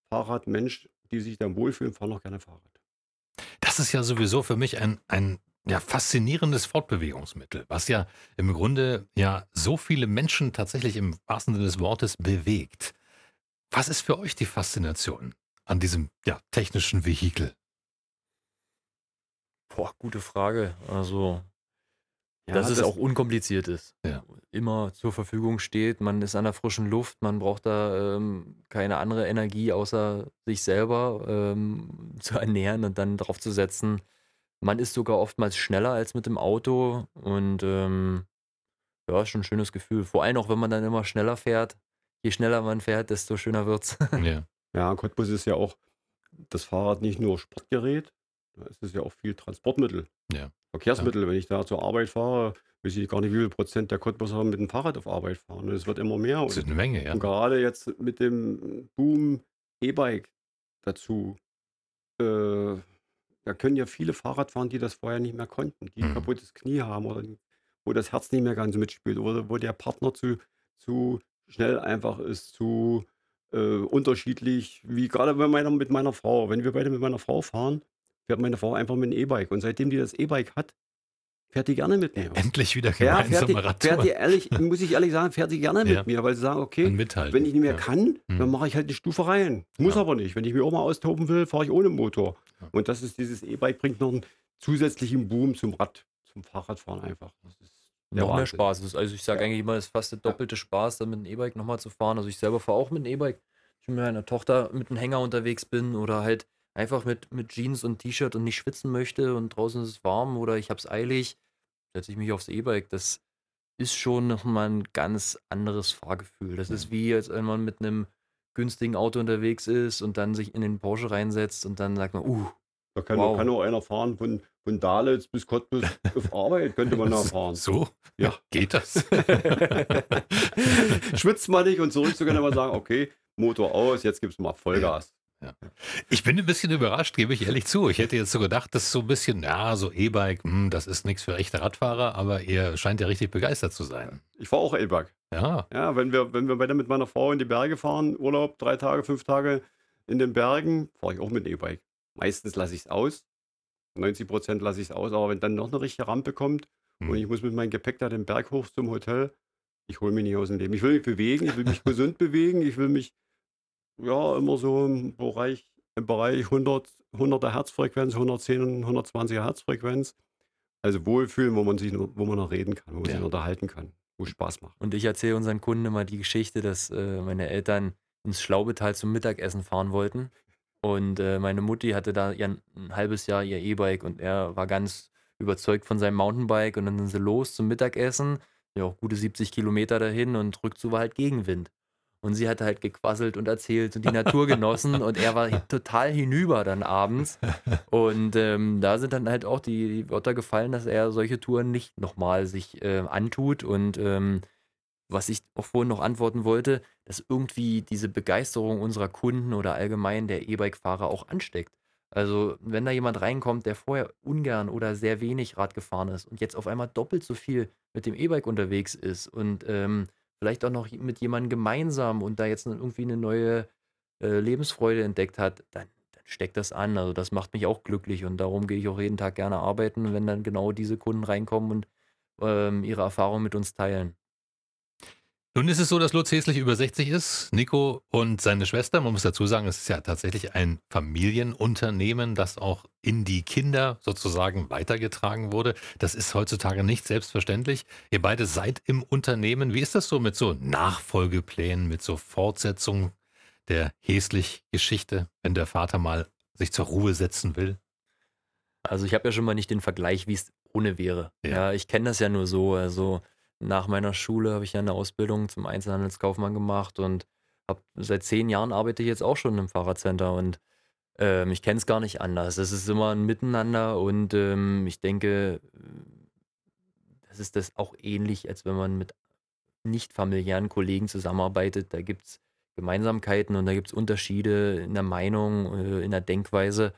Fahrrad, Mensch, die sich dann wohlfühlen, fahren auch gerne Fahrrad. Das ist ja sowieso für mich ein, ein ja, faszinierendes Fortbewegungsmittel, was ja im Grunde ja so viele Menschen tatsächlich im wahrsten Sinne des Wortes bewegt. Was ist für euch die Faszination an diesem ja, technischen Vehikel? Boah, gute Frage. Also, Ja, dass es auch unkompliziert ist. Ja. Immer zur Verfügung steht. Man ist an der frischen Luft. Man braucht da ähm, keine andere Energie, außer sich selber ähm, (laughs) zu ernähren und dann drauf zu setzen. Man ist sogar oftmals schneller als mit dem Auto. Und ähm, ja, ist schon ein schönes Gefühl. Vor allem auch, wenn man dann immer schneller fährt. Je schneller man fährt, desto schöner wird's. (laughs) Ja. Ja, Cottbus ist ja auch das Fahrrad nicht nur Sportgerät, da ist es ja auch viel Transportmittel. Ja. Verkehrsmittel. Wenn ich da zur Arbeit fahre, weiß ich gar nicht, wie viel Prozent der Cottbuser mit dem Fahrrad auf Arbeit fahren. Und es wird immer mehr. Das ist Und, eine Menge, ja. und gerade jetzt mit dem Boom E-Bike dazu, äh, da können ja viele Fahrrad fahren, die das vorher nicht mehr konnten, die ein Mhm. kaputtes Knie haben oder wo das Herz nicht mehr ganz mitspielt oder wo der Partner zu, zu schnell einfach ist, zu äh, unterschiedlich, wie gerade bei meiner, mit meiner Frau. Wenn wir beide mit meiner Frau fahren, fährt meine Frau einfach mit dem E-Bike. Und seitdem die das E-Bike hat, fährt die gerne mit mir. Endlich wieder Ja, fährt gemeinsame die, fährt die ehrlich, muss ich ehrlich sagen, fährt die gerne mit Ja. mir, weil sie sagen, okay, wenn ich nicht mehr ja. kann, dann mache ich halt eine Stufe rein. Muss Ja. aber nicht. Wenn ich mich auch mal austoben will, fahre ich ohne Motor. Und das ist dieses E-Bike bringt noch einen zusätzlichen Boom zum Rad, zum Fahrradfahren einfach. Noch mehr Wahnsinn. Spaß. Das ist- Also ich sage Ja. eigentlich immer, es ist fast der doppelte Spaß, dann mit dem E-Bike nochmal zu fahren. Also ich selber fahre auch mit dem E-Bike. Ich mit meiner Tochter mit einem Hänger unterwegs bin oder halt einfach mit, mit Jeans und T-Shirt und nicht schwitzen möchte und draußen ist es warm oder ich habe es eilig, setze ich mich aufs E-Bike. Das ist schon nochmal ein ganz anderes Fahrgefühl. Das ist wie, als wenn man mit einem günstigen Auto unterwegs ist und dann sich in den Porsche reinsetzt und dann sagt man, uh, Da kann, Wow. kann auch einer fahren von, von Dalitz bis Cottbus auf (laughs) Arbeit, könnte man da fahren. So? Ja. (laughs) Geht das? (laughs) Schwitzt man nicht und zurück zu können, aber sagen, okay, Motor aus, jetzt gibt es mal Vollgas. Ich bin ein bisschen überrascht, gebe ich ehrlich zu. Ich hätte jetzt so gedacht, das ist so ein bisschen, ja, so E-Bike, hm, das ist nichts für echte Radfahrer, aber ihr scheint ja richtig begeistert zu sein. Ich fahre auch E-Bike. Ja, Ja, wenn wir, wenn wir beide mit meiner Frau in die Berge fahren, Urlaub, drei Tage, fünf Tage in den Bergen, fahre ich auch mit E-Bike. Meistens lasse ich es aus. 90 Prozent lasse ich es aus, aber wenn dann noch eine richtige Rampe kommt Hm. und ich muss mit meinem Gepäck da den Berg hoch zum Hotel, ich hole mich nicht aus dem Leben. Ich will mich bewegen, ich will mich gesund bewegen, ich will mich ja immer so im Bereich im Bereich 100, 100er Herzfrequenz, 110, 120er Herzfrequenz. Also Wohlfühlen, wo man sich, wo man noch reden kann, wo man Ja. sich unterhalten kann, wo es Spaß macht. Und ich erzähle unseren Kunden immer die Geschichte, dass äh, meine Eltern ins Schlaubetal zum Mittagessen fahren wollten. Und äh, meine Mutti hatte da ja ein, halbes Jahr ihr E-Bike und er war ganz überzeugt von seinem Mountainbike. Und dann sind sie los zum Mittagessen, ja auch gute 70 Kilometer dahin und Rückzug war halt Gegenwind. Und sie hat halt gequasselt und erzählt und die Natur (laughs) genossen und er war total hinüber dann abends. Und ähm, da sind dann halt auch die, die Wörter gefallen, dass er solche Touren nicht nochmal sich äh, antut. Und ähm, was ich auch vorhin noch antworten wollte, dass irgendwie diese Begeisterung unserer Kunden oder allgemein der E-Bike-Fahrer auch ansteckt. Also wenn da jemand reinkommt, der vorher ungern oder sehr wenig Rad gefahren ist und jetzt auf einmal doppelt so viel mit dem E-Bike unterwegs ist und ähm, vielleicht auch noch mit jemandem gemeinsam und da jetzt irgendwie eine neue äh, Lebensfreude entdeckt hat, dann, dann steckt das an. Also das macht mich auch glücklich und darum gehe ich auch jeden Tag gerne arbeiten, wenn dann genau diese Kunden reinkommen und ähm, ihre Erfahrungen mit uns teilen. Nun ist es so, dass Lutz Häslich über 60 ist, Nico und seine Schwester. Man muss dazu sagen, es ist ja tatsächlich ein Familienunternehmen, das auch in die Kinder sozusagen weitergetragen wurde. Das ist heutzutage nicht selbstverständlich. Ihr beide seid im Unternehmen. Wie ist das so mit so Nachfolgeplänen, mit so Fortsetzung der Häslich-Geschichte, wenn der Vater mal sich zur Ruhe setzen will? Also ich habe ja schon mal nicht den Vergleich, wie es ohne wäre. Ja. Ja, ich kenne das ja nur so. Also nach meiner Schule habe ich ja eine Ausbildung zum Einzelhandelskaufmann gemacht und habe seit zehn Jahren arbeite ich jetzt auch schon im Fahrradcenter und ähm, ich kenne es gar nicht anders. Es ist immer ein Miteinander und ähm, ich denke, das ist das auch ähnlich, als wenn man mit nicht familiären Kollegen zusammenarbeitet. Da gibt es Gemeinsamkeiten und da gibt es Unterschiede in der Meinung, äh, in der Denkweise.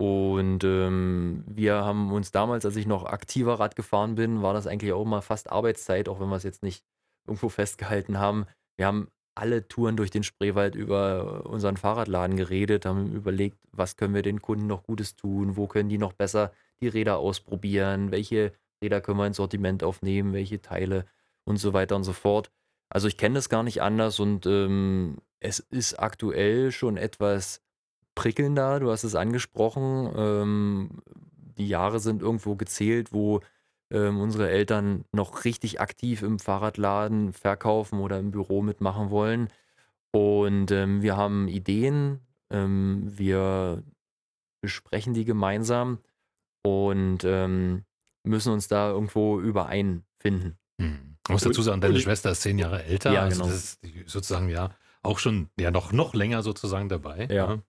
Und ähm, wir haben uns damals, als ich noch aktiver Rad gefahren bin, war das eigentlich auch immer fast Arbeitszeit, auch wenn wir es jetzt nicht irgendwo festgehalten haben. Wir haben alle Touren durch den Spreewald über unseren Fahrradladen geredet, haben überlegt, was können wir den Kunden noch Gutes tun, wo können die noch besser die Räder ausprobieren, welche Räder können wir ins Sortiment aufnehmen, welche Teile und so weiter und so fort. Also ich kenne das gar nicht anders und ähm, es ist aktuell schon etwas prickelnder, du hast es angesprochen. Ähm, die Jahre sind irgendwo gezählt, wo ähm, unsere Eltern noch richtig aktiv im Fahrradladen verkaufen oder im Büro mitmachen wollen. Und ähm, wir haben Ideen, ähm, wir besprechen die gemeinsam und ähm, müssen uns da irgendwo übereinfinden. Hm. Ich muss dazu sagen, deine Und- Schwester ist zehn Jahre älter. Ja, also genau. das ist sozusagen ja auch schon ja noch, noch länger sozusagen dabei. Ja.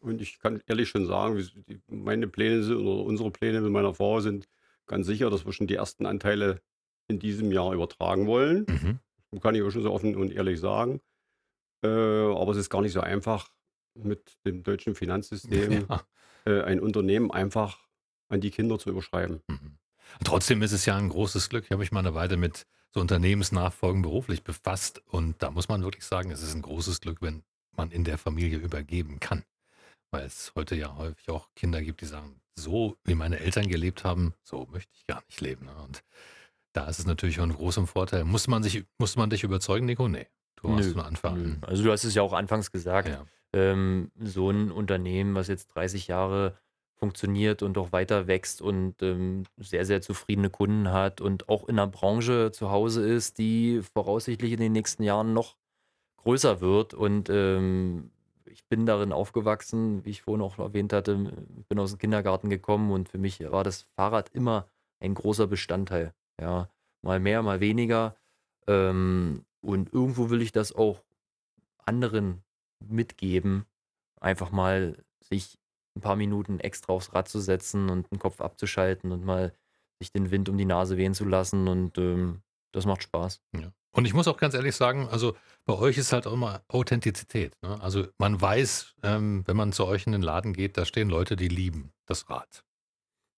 Und ich kann ehrlich schon sagen, meine Pläne sind oder unsere Pläne mit meiner Frau sind ganz sicher, dass wir schon die ersten Anteile in diesem Jahr übertragen wollen. Mhm. Kann ich auch schon so offen und ehrlich sagen. Äh, aber es ist gar nicht so einfach, mit dem deutschen Finanzsystem (laughs) Ja. äh, ein Unternehmen einfach an die Kinder zu überschreiben. Mhm. Trotzdem ist es ja ein großes Glück. Ich habe mich mal eine Weile mit so Unternehmensnachfolgen beruflich befasst und da muss man wirklich sagen, es ist ein großes Glück, wenn man in der Familie übergeben kann. Weil es heute ja häufig auch Kinder gibt, die sagen, so wie meine Eltern gelebt haben, so möchte ich gar nicht leben. ne? Und da ist es natürlich von großem Vorteil. Muss man, sich, muss man dich überzeugen, Nico? Nee. Du hast von Anfang an. Also du hast es ja auch anfangs gesagt, Ja. ähm, so ein Unternehmen, was jetzt 30 Jahre funktioniert und auch weiter wächst und ähm, sehr, sehr zufriedene Kunden hat und auch in einer Branche zu Hause ist, die voraussichtlich in den nächsten Jahren noch größer wird. Und ähm, ich bin darin aufgewachsen, wie ich vorhin auch erwähnt hatte, bin aus dem Kindergarten gekommen und für mich war das Fahrrad immer ein großer Bestandteil. Ja, mal mehr, mal weniger. Ähm, und irgendwo will ich das auch anderen mitgeben, einfach mal sich ein paar Minuten extra aufs Rad zu setzen und den Kopf abzuschalten und mal sich den Wind um die Nase wehen zu lassen und ähm, das macht Spaß. Ja. Und ich muss auch ganz ehrlich sagen, also bei euch ist halt auch immer Authentizität. Ne? Also man weiß, ähm, wenn man zu euch in den Laden geht, da stehen Leute, die lieben das Rad.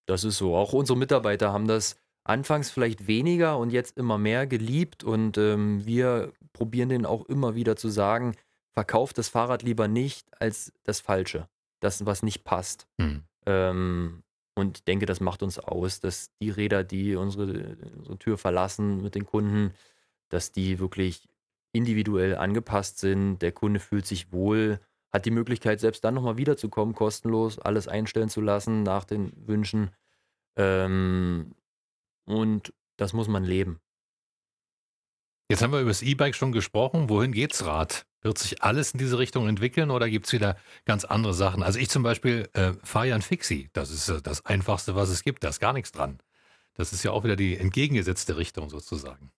Das ist so. Auch unsere Mitarbeiter haben das anfangs vielleicht weniger und jetzt immer mehr geliebt und ähm, wir probieren denen auch immer wieder zu sagen, verkauft das Fahrrad lieber nicht als das Falsche, das, was nicht passt. Hm. Ähm, und ich denke, das macht uns aus, dass die Räder, die unsere, unsere Tür verlassen mit den Kunden, dass die wirklich individuell angepasst sind. Der Kunde fühlt sich wohl hat die Möglichkeit, selbst dann nochmal wiederzukommen, kostenlos, alles einstellen zu lassen nach den Wünschen. Ähm, und das muss man leben. Jetzt haben wir über das E-Bike schon gesprochen. Wohin geht's Rad? Wird sich alles in diese Richtung entwickeln oder gibt es wieder ganz andere Sachen? Also ich zum Beispiel äh, fahre ja ein Fixie. Das ist äh, das Einfachste, was es gibt. Da ist gar nichts dran. Das ist ja auch wieder die entgegengesetzte Richtung sozusagen.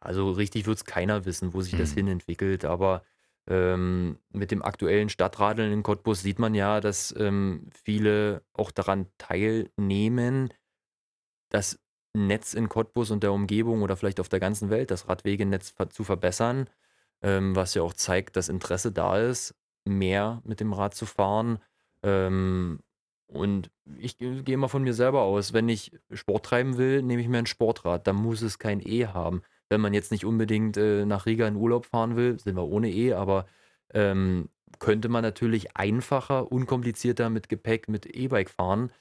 Also richtig wird es keiner wissen, wo sich das Hm. hin entwickelt. Aber ähm, mit dem aktuellen Stadtradeln in Cottbus sieht man ja, dass ähm, viele auch daran teilnehmen, das Netz in Cottbus und der Umgebung oder vielleicht auf der ganzen Welt, das Radwegenetz zu verbessern, ähm, was ja auch zeigt, dass Interesse da ist, mehr mit dem Rad zu fahren. Ähm, und ich ge gehe mal von mir selber aus, wenn ich Sport treiben will, nehme ich mir ein Sportrad, da muss es kein E haben. Wenn man jetzt nicht unbedingt, äh, nach Riga in Urlaub fahren will, sind wir ohne E, aber, ähm, könnte man natürlich einfacher, unkomplizierter mit Gepäck mit E-Bike fahren.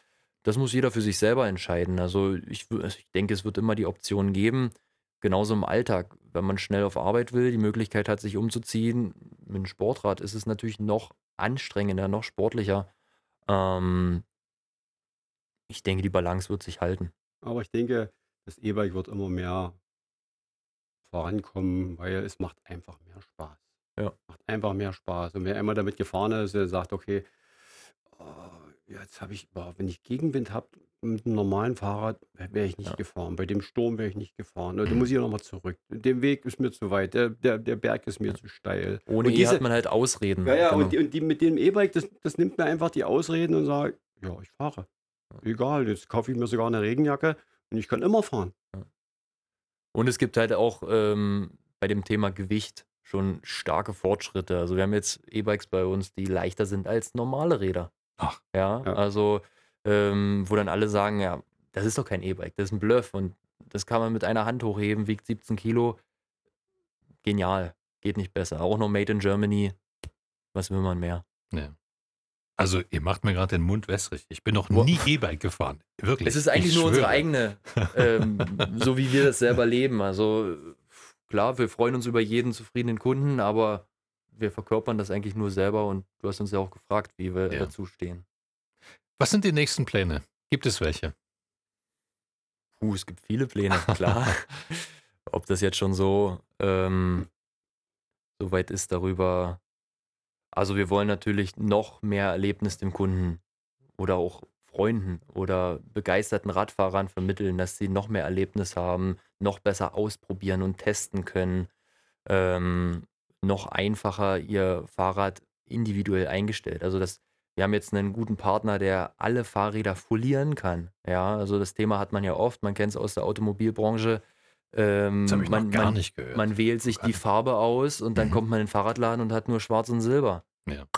Das muss jeder für sich selber entscheiden. Also, ich also, ich denke, es wird immer die Option geben, genauso im Alltag, wenn man schnell auf Arbeit will, die Möglichkeit hat, sich umzuziehen. Mit 'm Sportrad ist es natürlich noch anstrengender, noch sportlicher. Ähm ich denke, die Balance wird sich halten. Aber ich denke, das E-Bike wird immer mehr vorankommen, weil es macht einfach mehr Spaß. Ja. Macht einfach mehr Spaß. Und wer einmal damit gefahren ist, der sagt, okay, oh, jetzt habe ich, boah, wenn ich Gegenwind habe mit einem normalen Fahrrad, wäre ich nicht Ja. gefahren. Bei dem Sturm wäre ich nicht gefahren. Da muss ich nochmal zurück. Der Weg ist mir zu weit. Der, der, der Berg ist mir Ja. zu steil. Ohne Und E diese, hat man halt Ausreden. ja, ja, Genau. und, die, und die mit dem E-Bike, das, das nimmt mir einfach die Ausreden und sagt, ja, ich fahre. Egal, jetzt kaufe ich mir sogar eine Regenjacke und ich kann immer fahren. Und es gibt halt auch, ähm, bei dem Thema Gewicht schon starke Fortschritte. Also, wir haben jetzt E-Bikes bei uns, die leichter sind als normale Räder. Ach. Ja, Ja. also, ähm, wo dann alle sagen: „Ja, das ist doch kein E-Bike, das ist 'n Bluff und das kann man mit einer Hand hochheben, wiegt 17 Kilo.“ Genial, geht nicht besser. Auch noch made in Germany. Was will man mehr? Ja. Also, ihr macht mir gerade den Mund wässrig. Ich bin noch nie E-Bike gefahren. Wirklich. Es ist eigentlich ich nur unsere schwöre. eigene, ähm, (laughs) so wie wir das selber leben. Also, klar, wir freuen uns über jeden zufriedenen Kunden, aber wir verkörpern das eigentlich nur selber und du hast uns ja auch gefragt, wie wir Ja. dazu stehen. Was sind die nächsten Pläne? Gibt es welche? Puh, es gibt viele Pläne, (laughs) klar. Ob das jetzt schon so, ähm, so weit ist darüber also, wir wollen natürlich noch mehr Erlebnis dem Kunden oder auch Freunden oder begeisterten Radfahrern vermitteln, dass sie noch mehr Erlebnis haben, noch besser ausprobieren und testen können, ähm, noch einfacher ihr Fahrrad individuell eingestellt. Also, das wir haben jetzt 'nen guten Partner, der alle Fahrräder folieren kann. Ja, also, das Thema hat man ja oft, man kennt's aus der Automobilbranche. Ähm, Das habe ich man gar man nicht gehört. man wählt sich die Farbe aus und dann Mhm. kommt man in den Fahrradladen und hat nur schwarz und silber. Ja.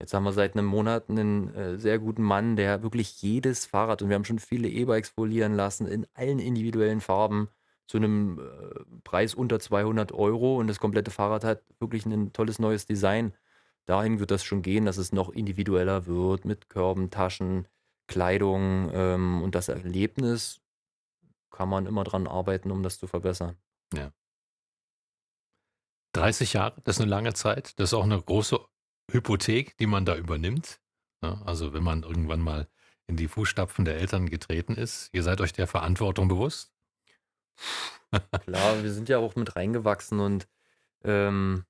Jetzt haben wir seit 'nem Monat 'nen, äh, sehr guten Mann, der wirklich jedes Fahrrad und wir haben schon viele E-Bikes folieren lassen in allen individuellen Farben zu 'nem, äh, Preis unter 200 € und das komplette Fahrrad hat wirklich 'nen tolles neues Design. Dahin wird das schon gehen, dass es noch individueller wird mit Körben, Taschen, Kleidung, ähm, und das Erlebnis kann man immer dran arbeiten, um das zu verbessern. Ja. 30 Jahre, das ist 'ne lange Zeit. Das ist auch 'ne große Hypothek, die man da übernimmt, ne? Also, wenn man irgendwann mal in die Fußstapfen der Eltern getreten ist. Ihr seid euch der Verantwortung bewusst? Klar, wir sind ja auch mit reingewachsen und, ähm,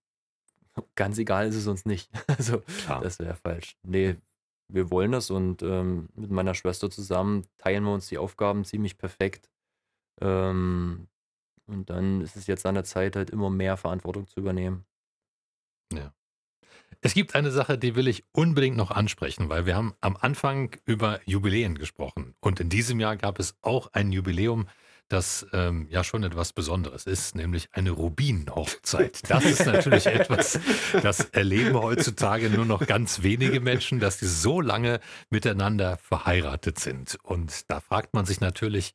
ganz egal ist es uns nicht. (laughs) Also, Klar. das wäre falsch. Ne, wir wollen das und, ähm, mit meiner Schwester zusammen teilen wir uns die Aufgaben ziemlich perfekt. Ähm, und dann ist es jetzt an der Zeit, halt immer mehr Verantwortung zu übernehmen. Ja. Es gibt eine Sache, die will ich unbedingt noch ansprechen, weil wir haben am Anfang über Jubiläen gesprochen. Und in diesem Jahr gab es auch ein Jubiläum, das, ähm, ja schon etwas Besonderes ist, nämlich eine Rubinenhochzeit. Das ist natürlich etwas, das erleben heutzutage nur noch ganz wenige Menschen, dass sie so lange miteinander verheiratet sind. Und da fragt man sich natürlich,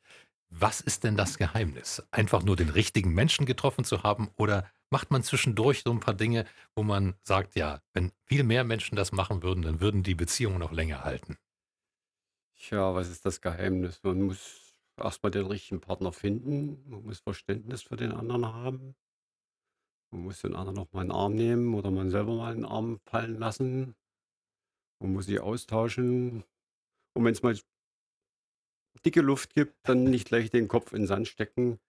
was ist denn das Geheimnis? Einfach nur den richtigen Menschen getroffen zu haben oder macht man zwischendurch so 'n paar Dinge, wo man sagt: „Ja, wenn viel mehr Menschen das machen würden, dann würden die Beziehungen noch länger halten?“ Tja, was ist das Geheimnis? Man muss erst mal den richtigen Partner finden. Man muss Verständnis für den anderen haben. Man muss den anderen noch mal einen Arm nehmen oder man selber mal einen Arm fallen lassen. Man muss sich austauschen. Und wenn es mal dicke Luft gibt, dann nicht gleich den Kopf in den Sand stecken.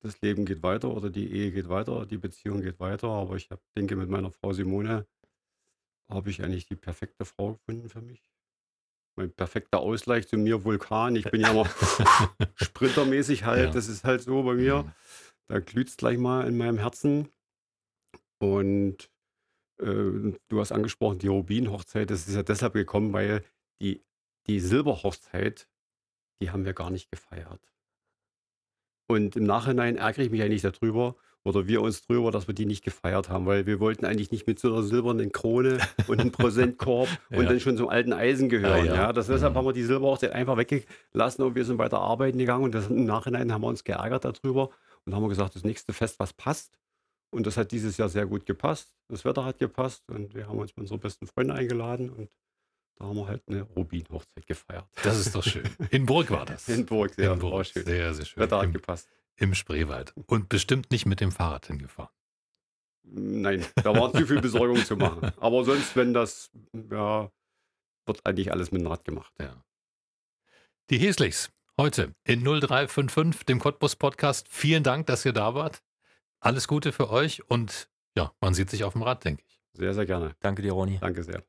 Das Leben geht weiter oder die Ehe geht weiter, die Beziehung geht weiter. Aber ich hab, denke, mit meiner Frau Simone habe ich eigentlich die perfekte Frau gefunden für mich. Mein perfekter Ausgleich zu mir Vulkan. Ich bin ja immer (laughs) sprintermäßig halt. Ja. Das ist halt so bei mir. Mhm. Da glüht es gleich mal in meinem Herzen. Und äh, du hast angesprochen, die Rubin-Hochzeit. Das ist ja deshalb gekommen, weil die, die Silberhochzeit, die haben wir gar nicht gefeiert. Und im Nachhinein ärgere ich mich eigentlich darüber, oder wir uns drüber, dass wir die nicht gefeiert haben, weil wir wollten eigentlich nicht mit so einer silbernen Krone und einem Präsentkorb (laughs) und Ja. dann schon zum alten Eisen gehören. Ja, Ja, ja. Das, deshalb Mhm. haben wir die Silberhochzeit einfach weggelassen und wir sind weiter arbeiten gegangen. Und das, im Nachhinein haben wir uns geärgert darüber und haben gesagt, das nächste Fest, was passt. Und das hat dieses Jahr sehr gut gepasst. Das Wetter hat gepasst und wir haben uns mit unseren besten Freunden eingeladen und da haben wir halt eine Rubin-Hochzeit gefeiert. Das ist doch schön. In Burg war das. In Burg, sehr, In Burg. schön. Sehr, sehr schön. Wetter hat Im, gepasst. Im Spreewald. Und bestimmt nicht mit dem Fahrrad hingefahren. Nein, da war zu viel Besorgung zu machen. Aber sonst, wenn das, ja, wird eigentlich alles mit dem Rad gemacht. Ja. Die Heslichs, heute in 0355, dem Cottbus Podcast. Vielen Dank, dass ihr da wart. Alles Gute für euch und ja, man sieht sich auf dem Rad, denke ich. Sehr, sehr gerne. Danke dir, Ronny. Danke sehr.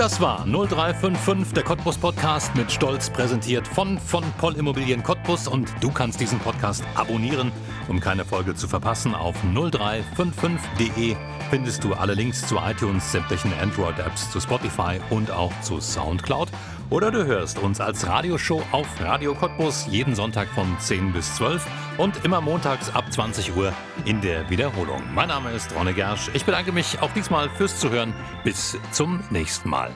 Das war 0355, der Cottbus Podcast mit Stolz präsentiert von von Poll Immobilien Cottbus und du kannst diesen Podcast abonnieren, um keine Folge zu verpassen. Auf 0355.de findest du alle Links zu iTunes, sämtlichen Android-Apps, zu Spotify und auch zu Soundcloud. Oder du hörst uns als Radioshow auf Radio Cottbus jeden Sonntag von 10 bis 12 und immer montags ab 20 Uhr in der Wiederholung. Mein Name ist Ronne Gersch. Ich bedanke mich auch diesmal fürs Zuhören. Bis zum nächsten Mal.